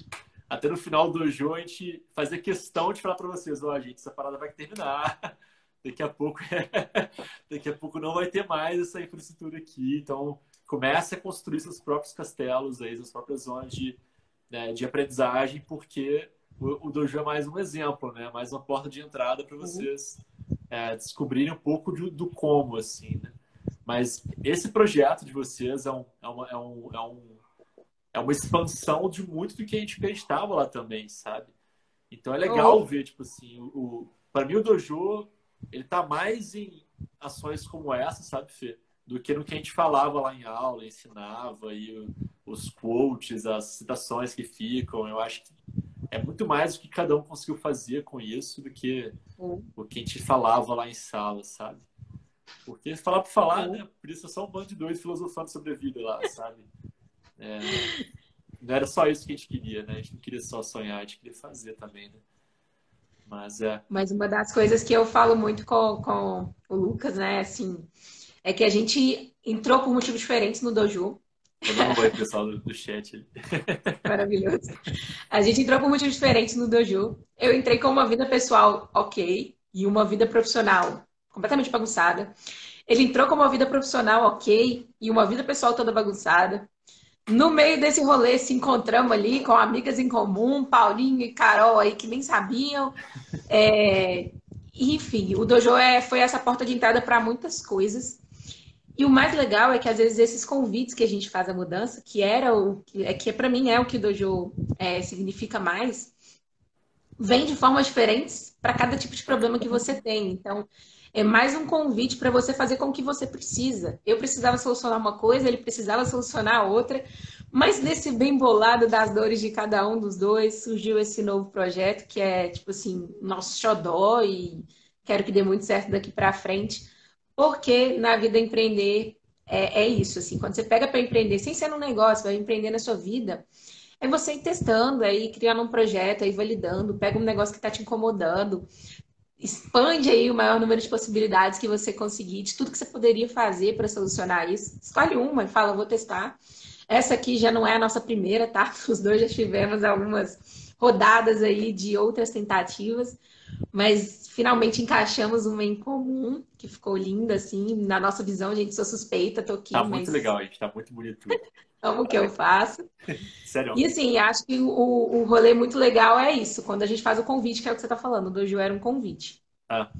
até no final do jogo a gente fazia questão de falar para vocês, ó, oh, gente, essa parada vai terminar. <laughs> Daqui a pouco, <laughs> daqui a pouco não vai ter mais essa infraestrutura aqui. Então, comece a construir seus próprios castelos aí, suas próprias zonas de, né, de aprendizagem, porque o, o Dojo é mais um exemplo, né? Mais uma porta de entrada para uhum. É, descobrirem um pouco do, do, como, assim, né? Mas esse projeto de vocês é, um, é, uma, é, um, é, um, é uma expansão de muito do que a gente acreditava lá também, sabe? Então é legal oh. ver, tipo assim, o, o para mim o Dojo, ele tá mais em ações como essa, sabe, Fê? Do que no que a gente falava lá em aula, ensinava, e os quotes, as citações que ficam. Eu acho que é muito mais o que cada um conseguiu fazer com isso do que uhum. o que a gente falava lá em sala, sabe? Porque falar por falar, uhum. né? Por isso é só um bando de dois filosofando sobre a vida lá, sabe? É, não era só isso que a gente queria, né? A gente não queria só sonhar, a gente queria fazer também, né? Mas é. Mas uma das coisas que eu falo muito com, com o Lucas, né, assim, é que a gente entrou por motivos diferentes no dojo. Vamos oi, pessoal do, do chat. Maravilhoso. A gente entrou por motivos diferentes no dojo. Eu entrei com uma vida pessoal ok e uma vida profissional completamente bagunçada. Ele entrou com uma vida profissional ok e uma vida pessoal toda bagunçada. No meio desse rolê, se encontramos ali com amigas em comum, Paulinho e Carol aí que nem sabiam. É... Enfim, o Dojo é, foi essa porta de entrada para muitas coisas. E o mais legal é que às vezes esses convites que a gente faz a mudança, que era o que é que para mim é o que o dojo é, significa mais, vem de formas diferentes para cada tipo de problema que você tem. Então, é mais um convite para você fazer com o que você precisa. Eu precisava solucionar uma coisa, ele precisava solucionar outra, mas nesse bem bolado das dores de cada um dos dois, surgiu esse novo projeto que é tipo assim, nosso xodó e quero que dê muito certo daqui para frente porque na vida empreender é, é isso, assim, quando você pega para empreender, sem ser um negócio, vai empreender na sua vida, é você ir testando, aí criando um projeto, aí validando, pega um negócio que está te incomodando, expande aí o maior número de possibilidades que você conseguir, de tudo que você poderia fazer para solucionar isso. Escolhe uma e fala, vou testar. Essa aqui já não é a nossa primeira, tá? <laughs> Os dois já tivemos algumas rodadas aí de outras tentativas, mas finalmente encaixamos uma em comum, que ficou linda, assim. Na nossa visão, a gente sou suspeita, tô aqui. Tá mas... muito legal, gente. Tá muito bonito. <laughs> Como que eu faço. <laughs> Sério? E assim, acho que o, o rolê muito legal é isso, quando a gente faz o convite, que é o que você tá falando. O Dojo era um convite. Ah,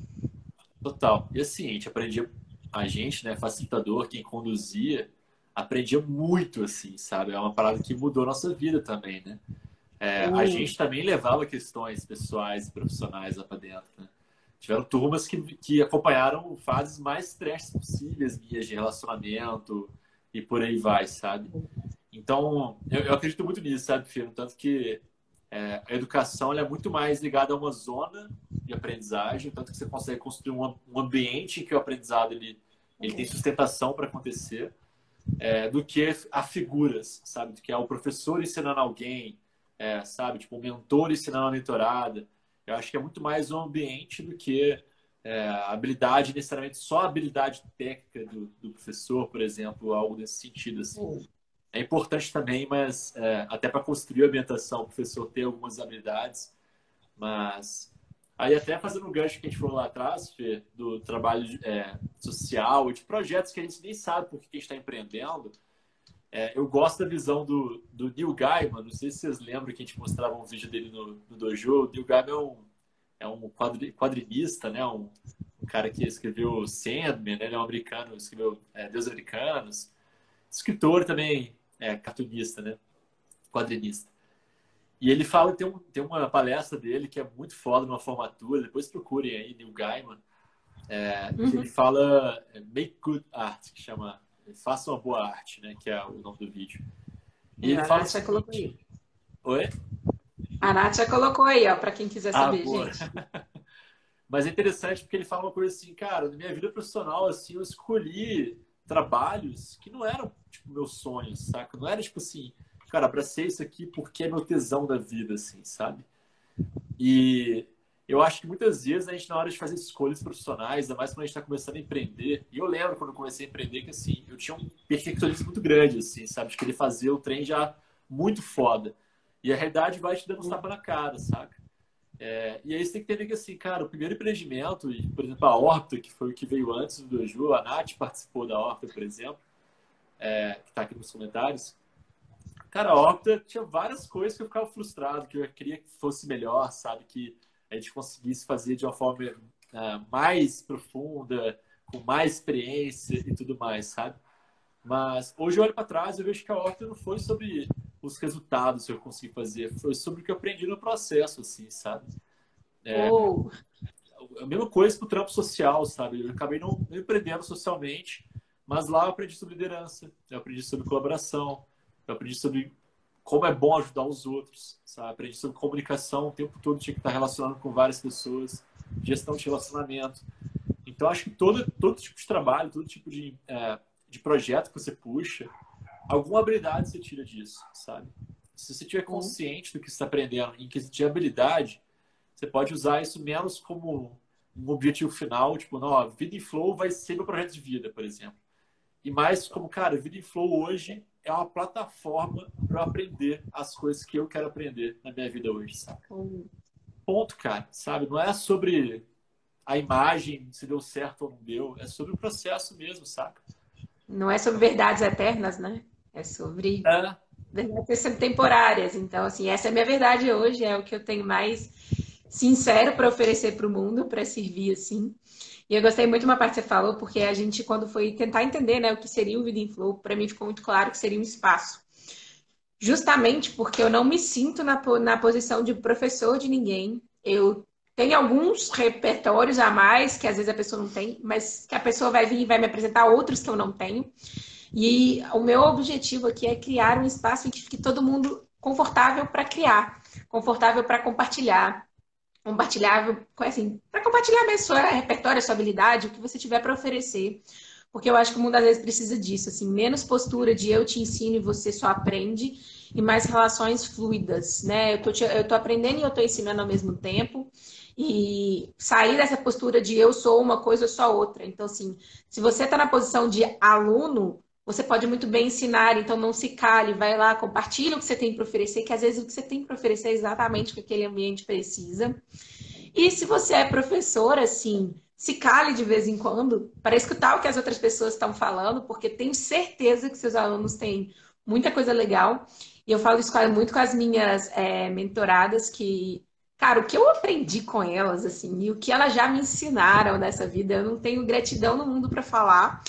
total. E assim, a gente aprendia, a gente, né, facilitador, quem conduzia, aprendia muito, assim, sabe? É uma parada que mudou a nossa vida também, né? É, A gente também levava questões pessoais e profissionais lá para dentro, né? Tiveram turmas que, que acompanharam fases mais stresses possíveis minhas de relacionamento e por aí vai, sabe? Então, eu, eu acredito muito nisso, sabe, Fino? Tanto que é, a educação é muito mais ligada a uma zona de aprendizagem, tanto que você consegue construir um, um ambiente em que o aprendizado ele, ele tem sustentação para acontecer, é, do que a figuras, sabe? Do que é o professor ensinando alguém, é, sabe? Tipo, o mentor ensinando a mentorada. Eu acho que é muito mais um ambiente do que é, habilidade, necessariamente só a habilidade técnica do, do, professor, por exemplo, algo nesse sentido. Assim. É importante também, mas é, até para construir a ambientação, o professor ter algumas habilidades, mas aí até fazendo um gancho que a gente falou lá atrás, Fê, do trabalho é, social e de projetos que a gente nem sabe por que a gente está empreendendo, é, eu gosto da visão do, do Neil Gaiman. Não sei se vocês lembram que a gente mostrava um vídeo dele no, no dojo. O Neil Gaiman é um, é um quadri, quadrinista, né? Um, um, cara que escreveu Sandman, né? ele é um americano, escreveu é, Deus Americanos. Escritor também, é, cartunista, né? Quadrinista. E ele fala, tem, um, tem uma palestra dele que é muito foda numa formatura, depois procurem aí, Neil Gaiman, é, uhum. que ele fala é, Make Good Art, que chama Faça uma boa arte, né? Que é o nome do vídeo. E, ele fala. Já colocou aí. Oi? A Nath já colocou aí, ó, para quem quiser ah, saber, ah, gente. <laughs> Mas é interessante porque ele fala uma coisa assim, cara, na minha vida profissional, assim, eu escolhi trabalhos que não eram, tipo, meus sonhos, saca? Não era, tipo assim, cara, para ser isso aqui porque é meu tesão da vida, assim, sabe? E eu acho que muitas vezes a gente, na hora de fazer escolhas profissionais, ainda mais quando a gente está começando a empreender, e eu lembro quando eu comecei a empreender que, assim, eu tinha um perfeccionismo muito grande, assim, sabe? De querer fazer o trem já muito foda. E a realidade vai te dando um tapa na cara, saca? É, e aí você tem que entender que, assim, cara, o primeiro empreendimento, por exemplo, a Horta, que foi o que veio antes do Dojo, a Nath participou da Horta, por exemplo, é, que está aqui nos comentários. cara, a Octa tinha várias coisas que eu ficava frustrado, que eu queria que fosse melhor, sabe? Que a gente conseguisse fazer de uma forma uh, mais profunda, com mais experiência e tudo mais, sabe? Mas hoje eu olho para trás e vejo que a Octa não foi sobre os resultados que eu consegui fazer, foi sobre o que eu aprendi no processo, assim, sabe? É, oh. A mesma coisa pro trampo social, sabe? Eu acabei não, não empreendendo socialmente, mas lá eu aprendi sobre liderança, eu aprendi sobre colaboração, eu aprendi sobre como é bom ajudar os outros, sabe? Aprendi sobre comunicação, o tempo todo tinha que estar relacionando com várias pessoas, gestão de relacionamento. Então, acho que todo, todo tipo de trabalho, todo tipo de, é, de projeto que você puxa, alguma habilidade você tira disso, sabe? Se você estiver consciente do que você está aprendendo, em que você tiver habilidade, você pode usar isso menos como um objetivo final, tipo, não, ó, Vida em Flow vai ser meu projeto de vida, por exemplo. E mais como, cara, Vida em Flow hoje é uma plataforma para aprender as coisas que eu quero aprender na minha vida hoje, sabe? Ponto, cara, sabe? Não é sobre a imagem, se deu certo ou não deu, é sobre o processo mesmo, saca? Não é sobre verdades eternas, né? É sobre é. verdades temporárias. Então, assim, essa é a minha verdade hoje, é o que eu tenho mais sincero para oferecer para o mundo, para servir assim. E eu gostei muito de uma parte que você falou, porque a gente, quando foi tentar entender né, o que seria o Vida em Flow, para mim ficou muito claro que seria um espaço. Justamente porque eu não me sinto na, na posição de professor de ninguém. Eu tenho alguns repertórios a mais que às vezes a pessoa não tem, mas que a pessoa vai vir e vai me apresentar outros que eu não tenho. E o meu objetivo aqui é criar um espaço em que fique todo mundo confortável para criar, confortável para compartilhar, compartilhável, assim, para compartilhar mesmo seu repertório, sua habilidade, o que você tiver para oferecer. Porque eu acho que o mundo às vezes precisa disso, assim, menos postura de eu te ensino e você só aprende, e mais relações fluidas, né? Eu tô, te, eu tô aprendendo e eu tô ensinando ao mesmo tempo. E sair dessa postura de eu sou uma coisa, eu sou outra. Então, assim, se você está na posição de aluno, você pode muito bem ensinar, então não se cale, vai lá, compartilha o que você tem para oferecer, que às vezes o que você tem para oferecer é exatamente o que aquele ambiente precisa. E se você é professor, assim, se cale de vez em quando para escutar o que as outras pessoas estão falando, porque tenho certeza que seus alunos têm muita coisa legal. E eu falo isso muito com as minhas é, mentoradas, que, cara, o que eu aprendi com elas, assim, e o que elas já me ensinaram nessa vida, eu não tenho gratidão no mundo para falar.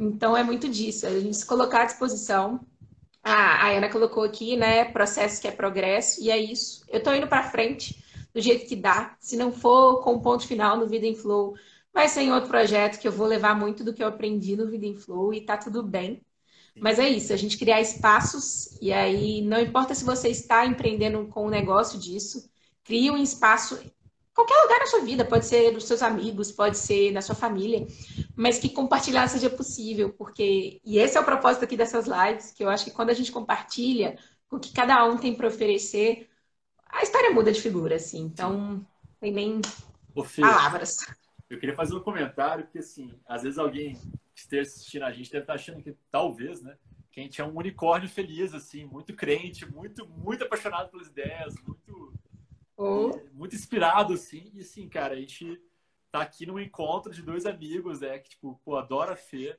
Então é muito disso, a gente se colocar à disposição. Ah, a Ana colocou aqui, né? Processo que é progresso, e é isso. Eu tô indo para frente do jeito que dá. Se não for com o ponto final no Vida em Flow, vai ser em outro projeto que eu vou levar muito do que eu aprendi no Vida em Flow e tá tudo bem. Mas é isso, a gente criar espaços, e aí não importa se você está empreendendo com um negócio disso, crie um espaço qualquer lugar na sua vida, pode ser dos seus amigos, pode ser na sua família, mas que compartilhar seja possível, porque e esse é o propósito aqui dessas lives, que eu acho que quando a gente compartilha o que cada um tem para oferecer, a história muda de figura, assim. Então, tem nem palavras. Eu queria fazer um comentário, porque assim, às vezes alguém que esteja assistindo a gente deve estar achando que talvez, né? Que a gente é um unicórnio feliz, assim, muito crente, muito, muito apaixonado pelas ideias, muito Oh. Muito inspirado, assim. E assim, cara, a gente tá aqui num encontro de dois amigos, né? Que, tipo, pô, adora Fê.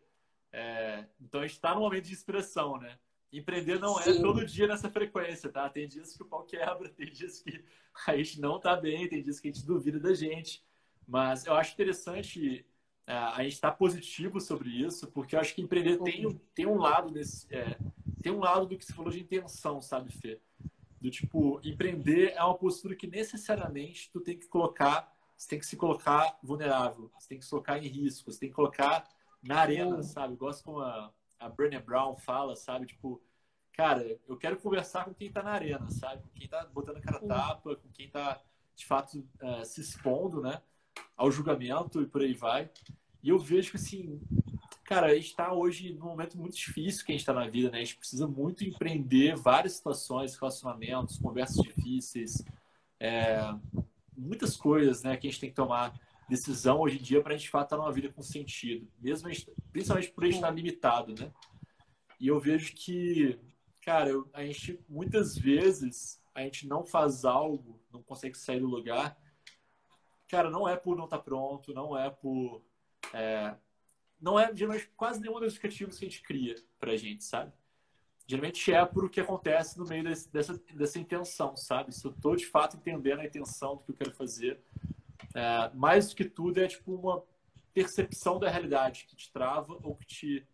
É... Então a gente tá num momento de inspiração, né? Empreender não é Sim. é todo dia nessa frequência, tá? Tem dias que o pau quebra, <laughs> tem dias que a gente não tá bem, tem dias que a gente duvida da gente. Mas eu acho interessante é, a gente estar tá positivo sobre isso, porque eu acho que empreender tem, tem um lado desse. É, tem um lado do que você falou de intenção, sabe, Fê? Do tipo, empreender é uma postura que necessariamente tu tem que colocar, você tem que se colocar vulnerável, você tem que se colocar em risco, você tem que colocar na arena, sabe? Gosto como a, a Brené Brown fala, sabe? Tipo, cara, eu quero conversar com quem tá na arena, sabe? Com quem tá botando a cara tapa, com quem tá, de fato, uh, se expondo, né? Ao julgamento e por aí vai. E eu vejo que, assim, Cara, a gente está hoje num momento muito difícil que a gente está na vida, né? A gente precisa muito empreender várias situações, relacionamentos, conversas difíceis, é, muitas coisas, né? Que a gente tem que tomar decisão hoje em dia para a gente estar numa vida com sentido, mesmo gente, principalmente por a gente estar limitado, né? E eu vejo que, cara, eu, a gente muitas vezes a gente não faz algo, não consegue sair do lugar. Cara, não é por não estar tá pronto, não é por é, não é geralmente quase nenhum dos justificativos que a gente cria pra gente, sabe? geralmente é por o que acontece no meio desse, dessa, dessa intenção, sabe? Se eu estou de fato entendendo a intenção do que eu quero fazer, é, mais do que tudo é tipo uma percepção da realidade que te trava ou que te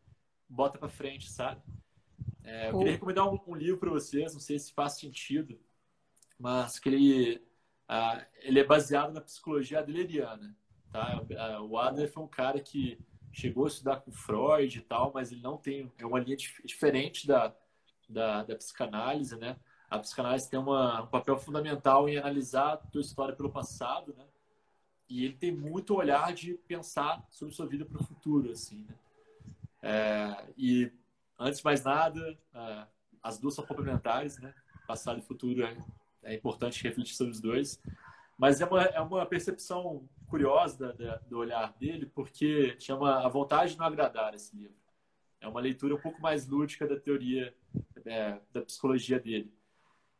bota para frente, sabe? É, eu queria recomendar um, um livro para vocês, não sei se faz sentido, mas que ele, uh, ele é baseado na psicologia adleriana. Tá? O Adler foi um cara que chegou a estudar com Freud e tal, mas ele não tem é uma linha diferente da, da, da psicanálise, né? A psicanálise tem uma, um papel fundamental em analisar a tua história pelo passado, né? E ele tem muito olhar de pensar sobre sua vida para o futuro, assim, né? É, e antes de mais nada, é, as duas são complementares, né? Passado e futuro é, é importante refletir sobre os dois. Mas é uma, é uma percepção curiosa da, do olhar dele, porque chama A Vontade de Não Agradar esse livro. É uma leitura um pouco mais lúdica da teoria é, da psicologia dele.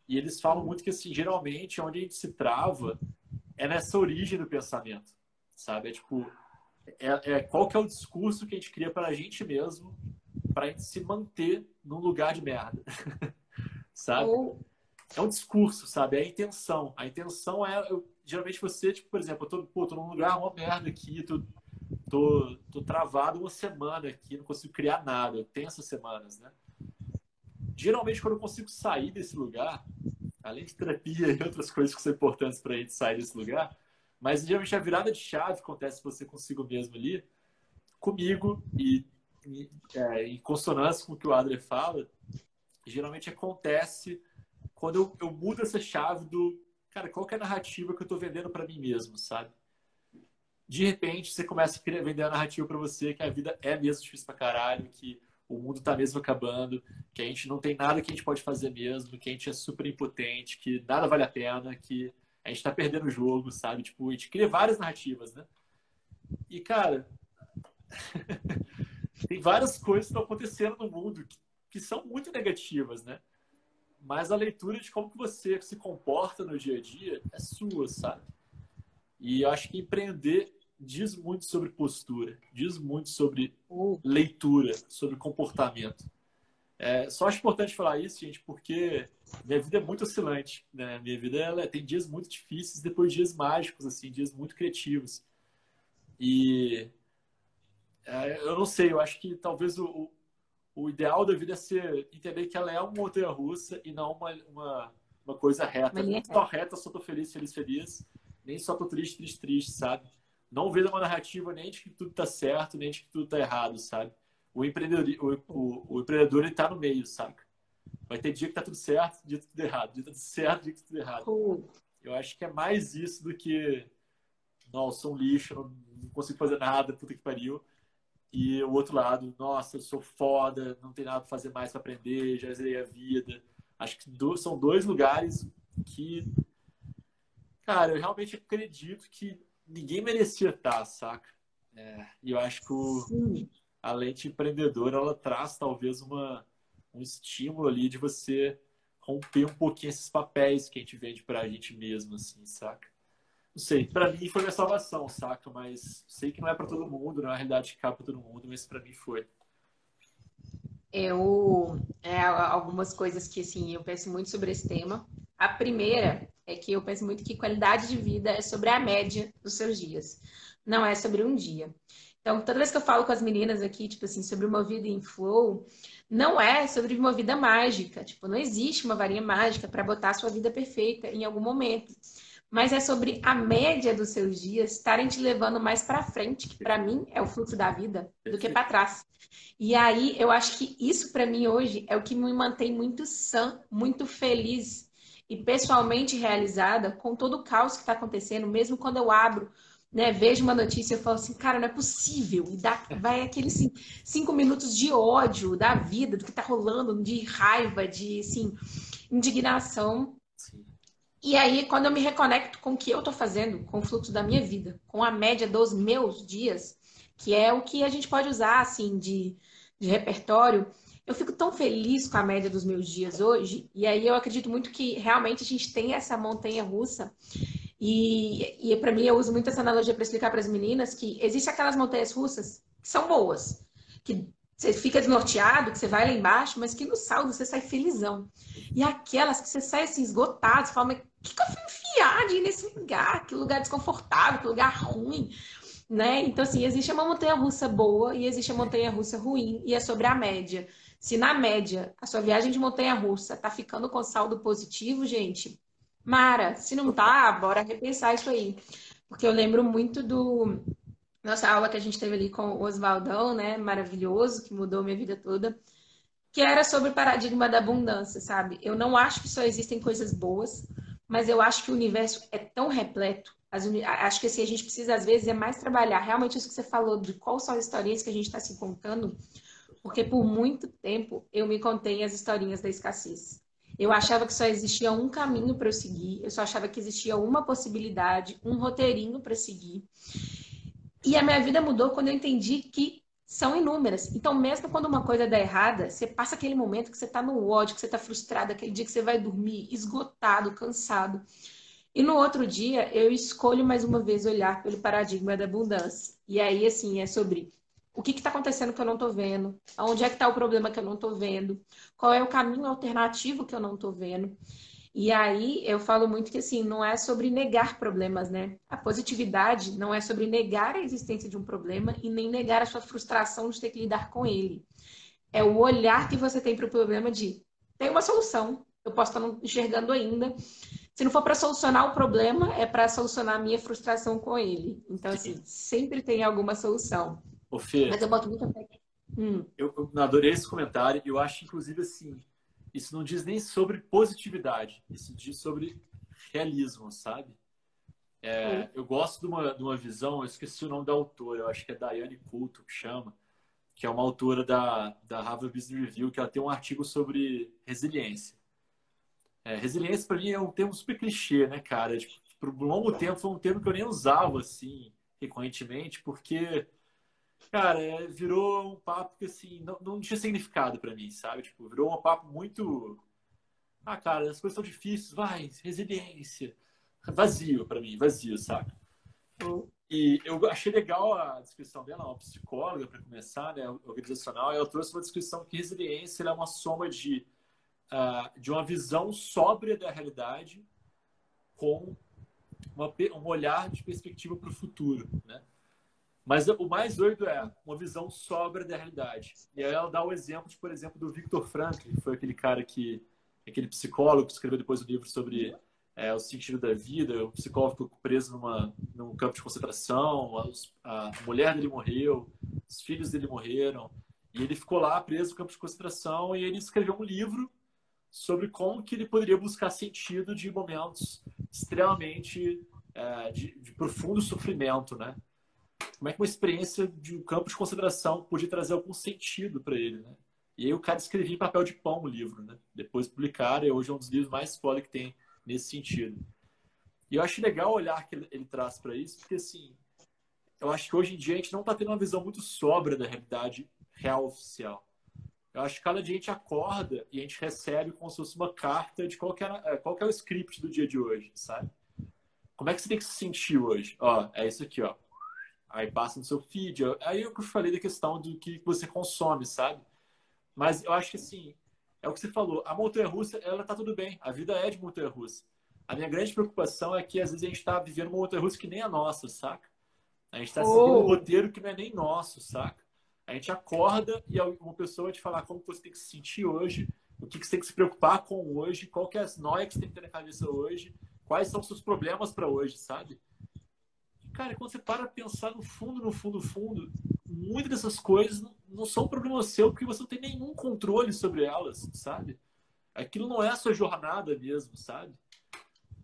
E eles falam muito que, assim, geralmente, onde a gente se trava é nessa origem do pensamento, sabe? É tipo, é, é qual que é o discurso que a gente cria para a gente mesmo para a gente se manter num lugar de merda, <laughs> sabe? Ou é um discurso, sabe? É a intenção. A intenção é, eu, geralmente você, tipo, por exemplo, eu tô, pô, tô num lugar, uma merda aqui, tô, tô, tô travado uma semana aqui, não consigo criar nada. Eu tenho essas semanas, né? Geralmente, quando eu consigo sair desse lugar, além de terapia e outras coisas que são importantes para a gente sair desse lugar, mas geralmente a virada de chave acontece você consigo mesmo ali, comigo e, e é, em consonância com o que o Adler fala, geralmente acontece quando eu, eu mudo essa chave do, cara, qual é a narrativa que eu estou vendendo para mim mesmo, sabe? De repente, você começa a vender a narrativa para você que a vida é mesmo difícil pra caralho, que o mundo tá mesmo acabando, que a gente não tem nada que a gente pode fazer mesmo, que a gente é super impotente, que nada vale a pena, que a gente tá perdendo o jogo, sabe? Tipo, a gente cria várias narrativas, né? E, cara, <laughs> tem várias coisas que estão acontecendo no mundo que, que são muito negativas, né? Mas a leitura de como que você se comporta no dia a dia é sua, sabe? E eu acho que empreender diz muito sobre postura, diz muito sobre leitura, sobre comportamento. É, só acho importante falar isso, gente, porque minha vida é muito oscilante. Né? Minha vida ela tem dias muito difíceis, depois dias mágicos, assim, dias muito criativos. E é, eu não sei, eu acho que talvez o, o ideal da vida é ser, entender que ela é uma montanha russa e não uma, uma, uma coisa reta. Nem só reta, só tô feliz, feliz, feliz. Nem só tô triste, triste, triste, sabe? Não vejo uma narrativa nem de que tudo tá certo, nem de que tudo tá errado, sabe? O empreendedor, o, o, o empreendedor ele tá no meio, saca? Vai ter dia que tá tudo certo, dia que tá tudo errado. Dia que tá tudo certo, dia que tá tudo errado. Eu acho que é mais isso do que, nossa, sou um lixo, não, não consigo fazer nada, puta que pariu e o outro lado, nossa, eu sou foda, não tem nada para fazer mais para aprender, já zerei a vida. Acho que do, são dois lugares que, cara, eu realmente acredito que ninguém merecia estar, saca? É, e eu acho que o, a lente empreendedora, ela traz talvez uma, um estímulo ali de você romper um pouquinho esses papéis que a gente vende pra gente mesmo, assim, saca? Não sei, pra mim foi minha salvação, saca? Mas sei que não é para todo mundo, não é uma realidade que cabe pra todo mundo, mas para mim foi. Eu, é, algumas coisas que, assim, eu penso muito sobre esse tema. A primeira é que eu penso muito que qualidade de vida é sobre a média dos seus dias, não é sobre um dia. Então, toda vez que eu falo com as meninas aqui, tipo assim, sobre uma vida em flow, não é sobre uma vida mágica. Tipo, não existe uma varinha mágica para botar a sua vida perfeita em algum momento mas é sobre a média dos seus dias estarem te levando mais para frente, que para mim é o fluxo da vida, do que para trás. E aí eu acho que isso para mim hoje é o que me mantém muito sã, muito feliz e pessoalmente realizada com todo o caos que está acontecendo, mesmo quando eu abro né, vejo uma notícia e falo assim, cara, não é possível. E dá, vai aqueles assim, cinco minutos de ódio da vida, do que está rolando, de raiva, de assim, indignação. E aí, quando eu me reconecto com o que eu estou fazendo, com o fluxo da minha vida, com a média dos meus dias, que é o que a gente pode usar, assim, de, de repertório, eu fico tão feliz com a média dos meus dias hoje. E aí eu acredito muito que realmente a gente tem essa montanha russa. E, e para mim, eu uso muito essa analogia para explicar para as meninas que existem aquelas montanhas russas que são boas, que você fica desnorteado, que você vai lá embaixo, mas que no saldo você sai felizão. E aquelas que você sai assim, esgotado, você fala, mas que, que eu fui enfiar de ir nesse lugar? Que lugar desconfortável, que lugar ruim, né? Então, assim, existe uma montanha-russa boa e existe a montanha-russa ruim, e é sobre a média. Se na média a sua viagem de montanha-russa tá ficando com saldo positivo, gente, Mara, se não tá, bora repensar isso aí. Porque eu lembro muito do nossa aula que a gente teve ali com o Oswaldão, né? Maravilhoso, que mudou minha vida toda. Que era sobre o paradigma da abundância, sabe? Eu não acho que só existem coisas boas, mas eu acho que o universo é tão repleto. Uni... Acho que assim, a gente precisa, às vezes, é mais trabalhar realmente isso que você falou, de quais são as historinhas que a gente está se contando, porque por muito tempo eu me contei as historinhas da escassez. Eu achava que só existia um caminho para eu seguir, eu só achava que existia uma possibilidade, um roteirinho para seguir. E a minha vida mudou quando eu entendi que são inúmeras. Então, mesmo quando uma coisa dá errada, você passa aquele momento que você está no ódio, que você está frustrado, aquele dia que você vai dormir esgotado, cansado. E no outro dia, eu escolho mais uma vez olhar pelo paradigma da abundância. E aí, assim, é sobre o que está acontecendo que eu não estou vendo, onde é que está o problema que eu não estou vendo, qual é o caminho alternativo que eu não estou vendo. E aí eu falo muito que assim, não é sobre negar problemas, né? A positividade não é sobre negar a existência de um problema e nem negar a sua frustração de ter que lidar com ele. É o olhar que você tem para o problema de tem uma solução, eu posso estar não enxergando ainda. Se não for para solucionar o problema, é para solucionar a minha frustração com ele. Então, assim, sempre tem alguma solução. Ô, Fê, Mas eu boto muita fé. Hum. Eu, eu adorei esse comentário. Eu acho, inclusive, assim, isso não diz nem sobre positividade. Isso diz sobre realismo, sabe? É. Eu gosto de uma, de uma visão, eu esqueci o nome da autora, eu acho que é Diane Coulton que chama, que é uma autora da, da Harvard Business Review, que ela tem um artigo sobre resiliência. É, resiliência, para mim, é um termo super clichê, né, cara? Tipo, por um longo tempo foi um termo que eu nem usava, assim, recorrentemente, porque Cara, é, virou um papo que, assim, não, não tinha significado para mim, sabe? Tipo, virou um papo muito. Ah, cara, as coisas são difíceis, vai, resiliência. Vazio para mim, vazio, sabe? E eu achei legal a descrição dela, uma psicóloga, para começar, né, organizacional, ela trouxe uma descrição que resiliência é uma soma de, uh, de uma visão sóbria da realidade com uma, um olhar de perspectiva para o futuro, né? Mas o mais doido é uma visão sobra da realidade. E aí ela dá o exemplo, de, por exemplo, do Victor Frankl, que foi aquele cara que, aquele psicólogo que escreveu depois o um livro sobre é, o sentido da vida, o psicólogo preso numa, num campo de concentração, a, a mulher dele morreu, os filhos dele morreram, e ele ficou lá preso no campo de concentração e ele escreveu um livro sobre como que ele poderia buscar sentido de momentos extremamente é, de, de profundo sofrimento, né? Como é que uma experiência de um campo de concentração podia trazer algum sentido para ele, né? E aí o cara escrevia em papel de pão o livro, né? Depois publicaram e hoje é um dos livros mais foda que tem nesse sentido. E eu acho legal o olhar que ele, ele traz para isso, porque assim, eu acho que hoje em dia a gente não está tendo uma visão muito sobra da realidade real oficial. Eu acho que cada dia a gente acorda e a gente recebe como se fosse uma carta de qual é, qual é o script do dia de hoje, sabe? Como é que você tem que se sentir hoje? Ó, é isso aqui, ó Aí passa no seu feed. Aí eu falei da questão do que você consome, sabe? Mas eu acho que assim, é o que você falou. A montanha-russa, ela tá tudo bem. A vida é de montanha-russa. A minha grande preocupação é que às vezes a gente está vivendo uma montanha-russa que nem a nossa, saca? A gente está oh. seguindo um roteiro que não é nem nosso, saca? A gente acorda e uma pessoa te falar como você tem que se sentir hoje, o que você tem que se preocupar com hoje, qual que é as noias que você tem que ter na cabeça hoje, quais são os seus problemas para hoje, sabe? Cara, quando você para pensar no fundo, no fundo, no fundo, muitas dessas coisas não, são problema seu, porque você não tem nenhum controle sobre elas, sabe? Aquilo não é a sua jornada mesmo, sabe?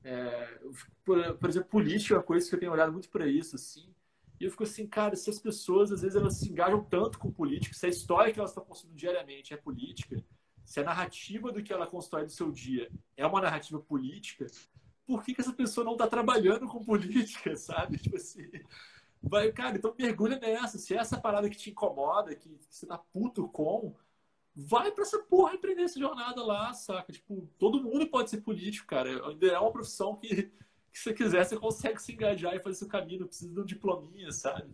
É, por, por, exemplo, política é uma coisa que eu tenho olhado muito para isso, assim. E eu fico assim, cara, se as pessoas, às vezes, elas se engajam tanto com política, se a história que elas estão construindo diariamente é política, se a narrativa do que ela constrói do seu dia é uma narrativa política, por que, que essa pessoa não está trabalhando com política, <laughs> sabe? Tipo assim, vai, cara, então mergulha nessa. Se é essa parada que te incomoda, que, que você tá puto com, vai para essa porra empreender essa jornada lá, saca? Tipo, todo mundo pode ser político, cara. Ainda é uma profissão que, que se quiser, você consegue se engajar e fazer seu caminho, não precisa de um diplominha, sabe?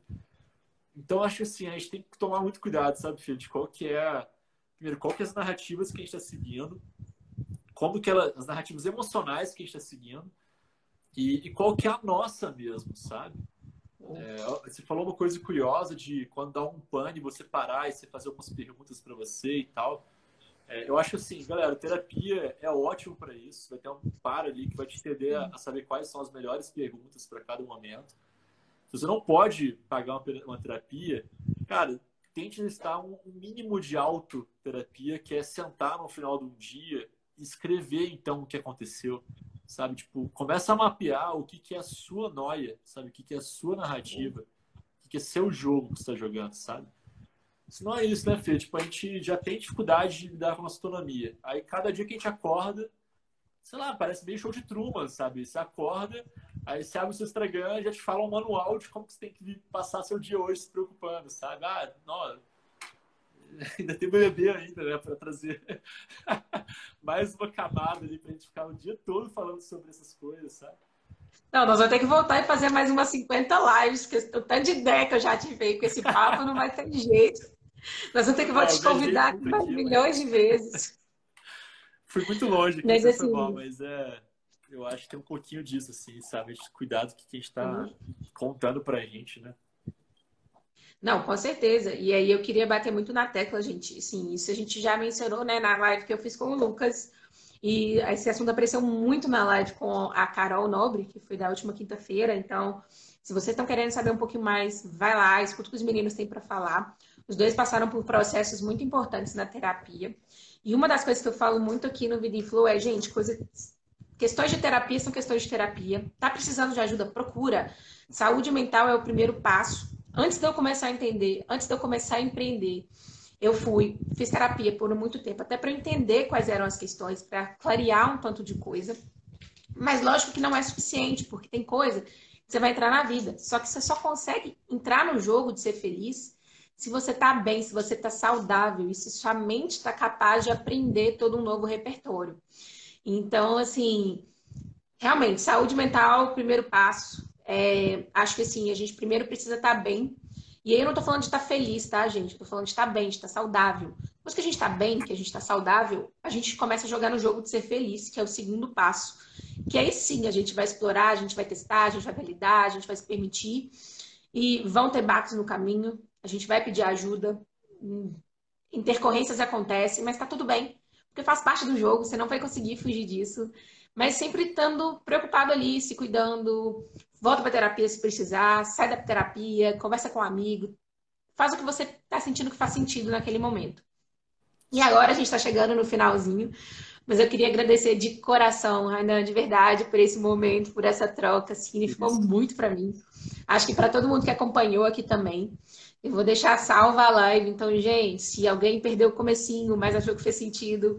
então, acho assim, a gente tem que tomar muito cuidado, sabe, filho, de qual que é, primeiro, qual que é as narrativas que a gente está seguindo, como que ela, as narrativas emocionais que a gente está seguindo, e, e, qual que é a nossa mesmo, sabe? É, você falou uma coisa curiosa de quando dá um pane, você parar e você fazer algumas perguntas para você e tal. É, eu acho assim, galera, terapia é ótimo para isso. Vai ter um par ali que vai te entender a, a saber quais são as melhores perguntas para cada momento. Se você não pode pagar uma, uma terapia, cara, tente listar um, um mínimo de autoterapia, que é sentar no final do dia e escrever então o que aconteceu, sabe? Tipo, começa a mapear o que, que é a sua noia, sabe? O que, que é a sua narrativa, o que, que é seu jogo que está jogando, sabe? Isso não é isso, né, Fê? Tipo, a gente já tem dificuldade de lidar com a nossa autonomia. Aí, cada dia que a gente acorda, sei lá, parece meio show de Truman, sabe? Você acorda, aí você abre o seu Instagram e já te fala um manual de como você tem que passar seu dia hoje se preocupando, sabe? Ah, não, <laughs> ainda tem bebê ainda, né, para trazer <laughs> mais uma camada ali pra gente ficar o dia todo falando sobre essas coisas, sabe? Não, nós vamos ter que voltar e fazer mais umas 50 lives, que o tanto de ideia que eu já tive com esse papo não vai ter jeito. Nós vamos ter que te convidar mais milhões de vezes. <laughs> Fui muito longe, mas, assim, bom, mas é, eu acho que tem um pouquinho disso, assim, sabe? Cuidado que a gente está uhum. contando pra gente, né? Não, com certeza. E aí eu queria bater muito na tecla, gente. Assim, isso a gente já mencionou, né, na live que eu fiz com o Lucas. E esse assunto apareceu muito na live com a Carol Nobre, que foi da última quinta-feira. Então, se vocês estão querendo saber um pouquinho mais, vai lá, escuta o que os meninos têm para falar. Os dois passaram por processos muito importantes na terapia. E uma das coisas que eu falo muito aqui no Vida Flow é, gente, coisa... questões de terapia são questões de terapia. Tá precisando de ajuda? Procura. Saúde mental é o primeiro passo. Antes de eu começar a entender, antes de eu começar a empreender, eu fui, fiz terapia por muito tempo, até para entender quais eram as questões, para clarear um tanto de coisa. Mas lógico que não é suficiente, porque tem coisa que você vai entrar na vida. Só que você só consegue entrar no jogo de ser feliz se você está bem, se você está saudável, e se sua mente está capaz de aprender todo um novo repertório. Então, assim, realmente, saúde mental, primeiro passo. É, acho que assim, a gente primeiro precisa estar tá bem e aí eu não tô falando de estar tá feliz, tá, gente? Eu tô falando de estar tá bem, de estar tá saudável. Depois que a gente está bem, que a gente está saudável, a gente começa a jogar no jogo de ser feliz, que é o segundo passo. Que aí sim a gente vai explorar, a gente vai testar, a gente vai validar, a gente vai se permitir. E vão ter baques no caminho, a gente vai pedir ajuda. Intercorrências acontecem, mas tá tudo bem. Porque faz parte do jogo, você não vai conseguir fugir disso. Mas sempre estando preocupado ali, se cuidando, volta para terapia se precisar, sai da terapia, conversa com um amigo, faz o que você está sentindo que faz sentido naquele momento. E agora a gente está chegando no finalzinho, mas eu queria agradecer de coração, Rainan, de verdade, por esse momento, por essa troca, significou Isso. muito para mim. Acho que para todo mundo que acompanhou aqui também. Eu vou deixar salva a live, então, gente, se alguém perdeu o comecinho, mas achou que fez sentido,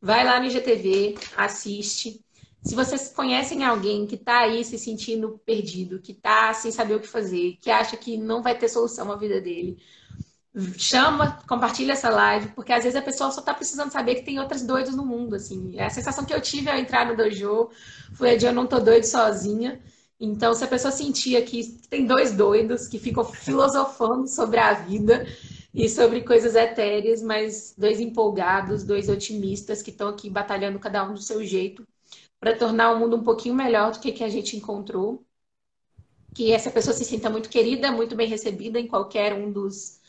vai lá no IGTV, assiste. Se vocês conhecem alguém que está aí se sentindo perdido, que está sem saber o que fazer, que acha que não vai ter solução na vida dele, chama, compartilha essa live, porque às vezes a pessoa só está precisando saber que tem outras doidas no mundo, assim. A sensação que eu tive ao entrar no dojo foi a de eu não tô doido sozinha. Então, se a pessoa sentia que tem dois doidos que ficam <laughs> filosofando sobre a vida e sobre coisas etéreas, mas dois empolgados, dois otimistas que estão aqui batalhando cada um do seu jeito, para tornar o mundo um pouquinho melhor do que, que a gente encontrou. Que essa pessoa se sinta muito querida, muito bem recebida em qualquer um dos,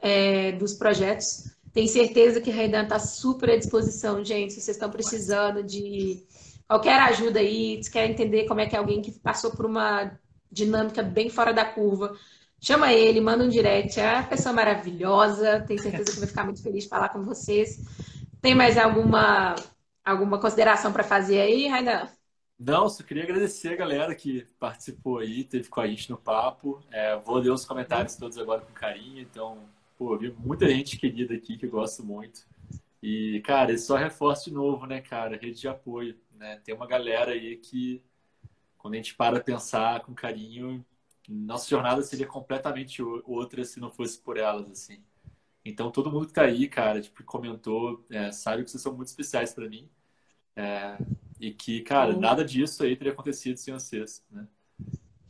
é, dos projetos. Tenho certeza que a está super à disposição, gente. Se vocês estão precisando de qualquer ajuda aí, se quer entender como é que é alguém que passou por uma dinâmica bem fora da curva, chama ele, manda um direct. É uma pessoa maravilhosa. Tenho certeza que vai ficar muito feliz de falar com vocês. Tem mais alguma Alguma consideração para fazer aí, Rainan? Não, só queria agradecer a galera que participou aí, teve com a gente no papo. É, vou ler os comentários todos agora com carinho. Então, pô, vi muita gente querida aqui que eu gosto muito. E, cara, isso só reforça de novo, né, cara? Rede de apoio. Né? Tem uma galera aí que, quando a gente para pensar com carinho, nossa jornada seria completamente outra se não fosse por elas, assim. Então, todo mundo que tá aí, cara, tipo, comentou, é, sabe que vocês são muito especiais para mim. É, e que, cara, uhum. nada disso aí teria acontecido sem vocês, né?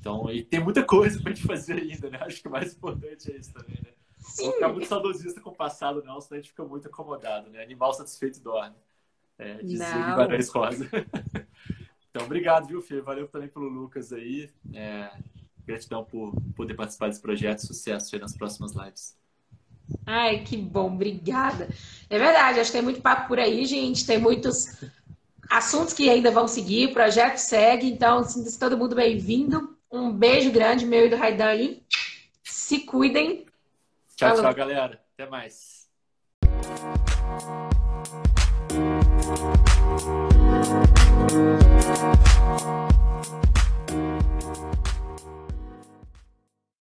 Então, e tem muita coisa pra gente fazer ainda, né? Acho que o mais importante é isso também, né? Sim. Não ficar muito saudosista com o passado, não, senão a gente fica muito acomodado, né? Animal satisfeito dorme. É, dizia Guimarães Rosa. <laughs> então, obrigado, viu, Fê? Valeu também pelo Lucas aí. É, gratidão por poder participar desse projeto. Sucesso aí nas próximas lives. Ai, que bom, obrigada. É verdade, acho que tem muito papo por aí, gente. Tem muitos assuntos que ainda vão seguir, o projeto segue, então sinta-se todo mundo bem-vindo. Um beijo grande, meu e do Raidan aí. Se cuidem. Tchau, Falou. tchau, galera. Até mais.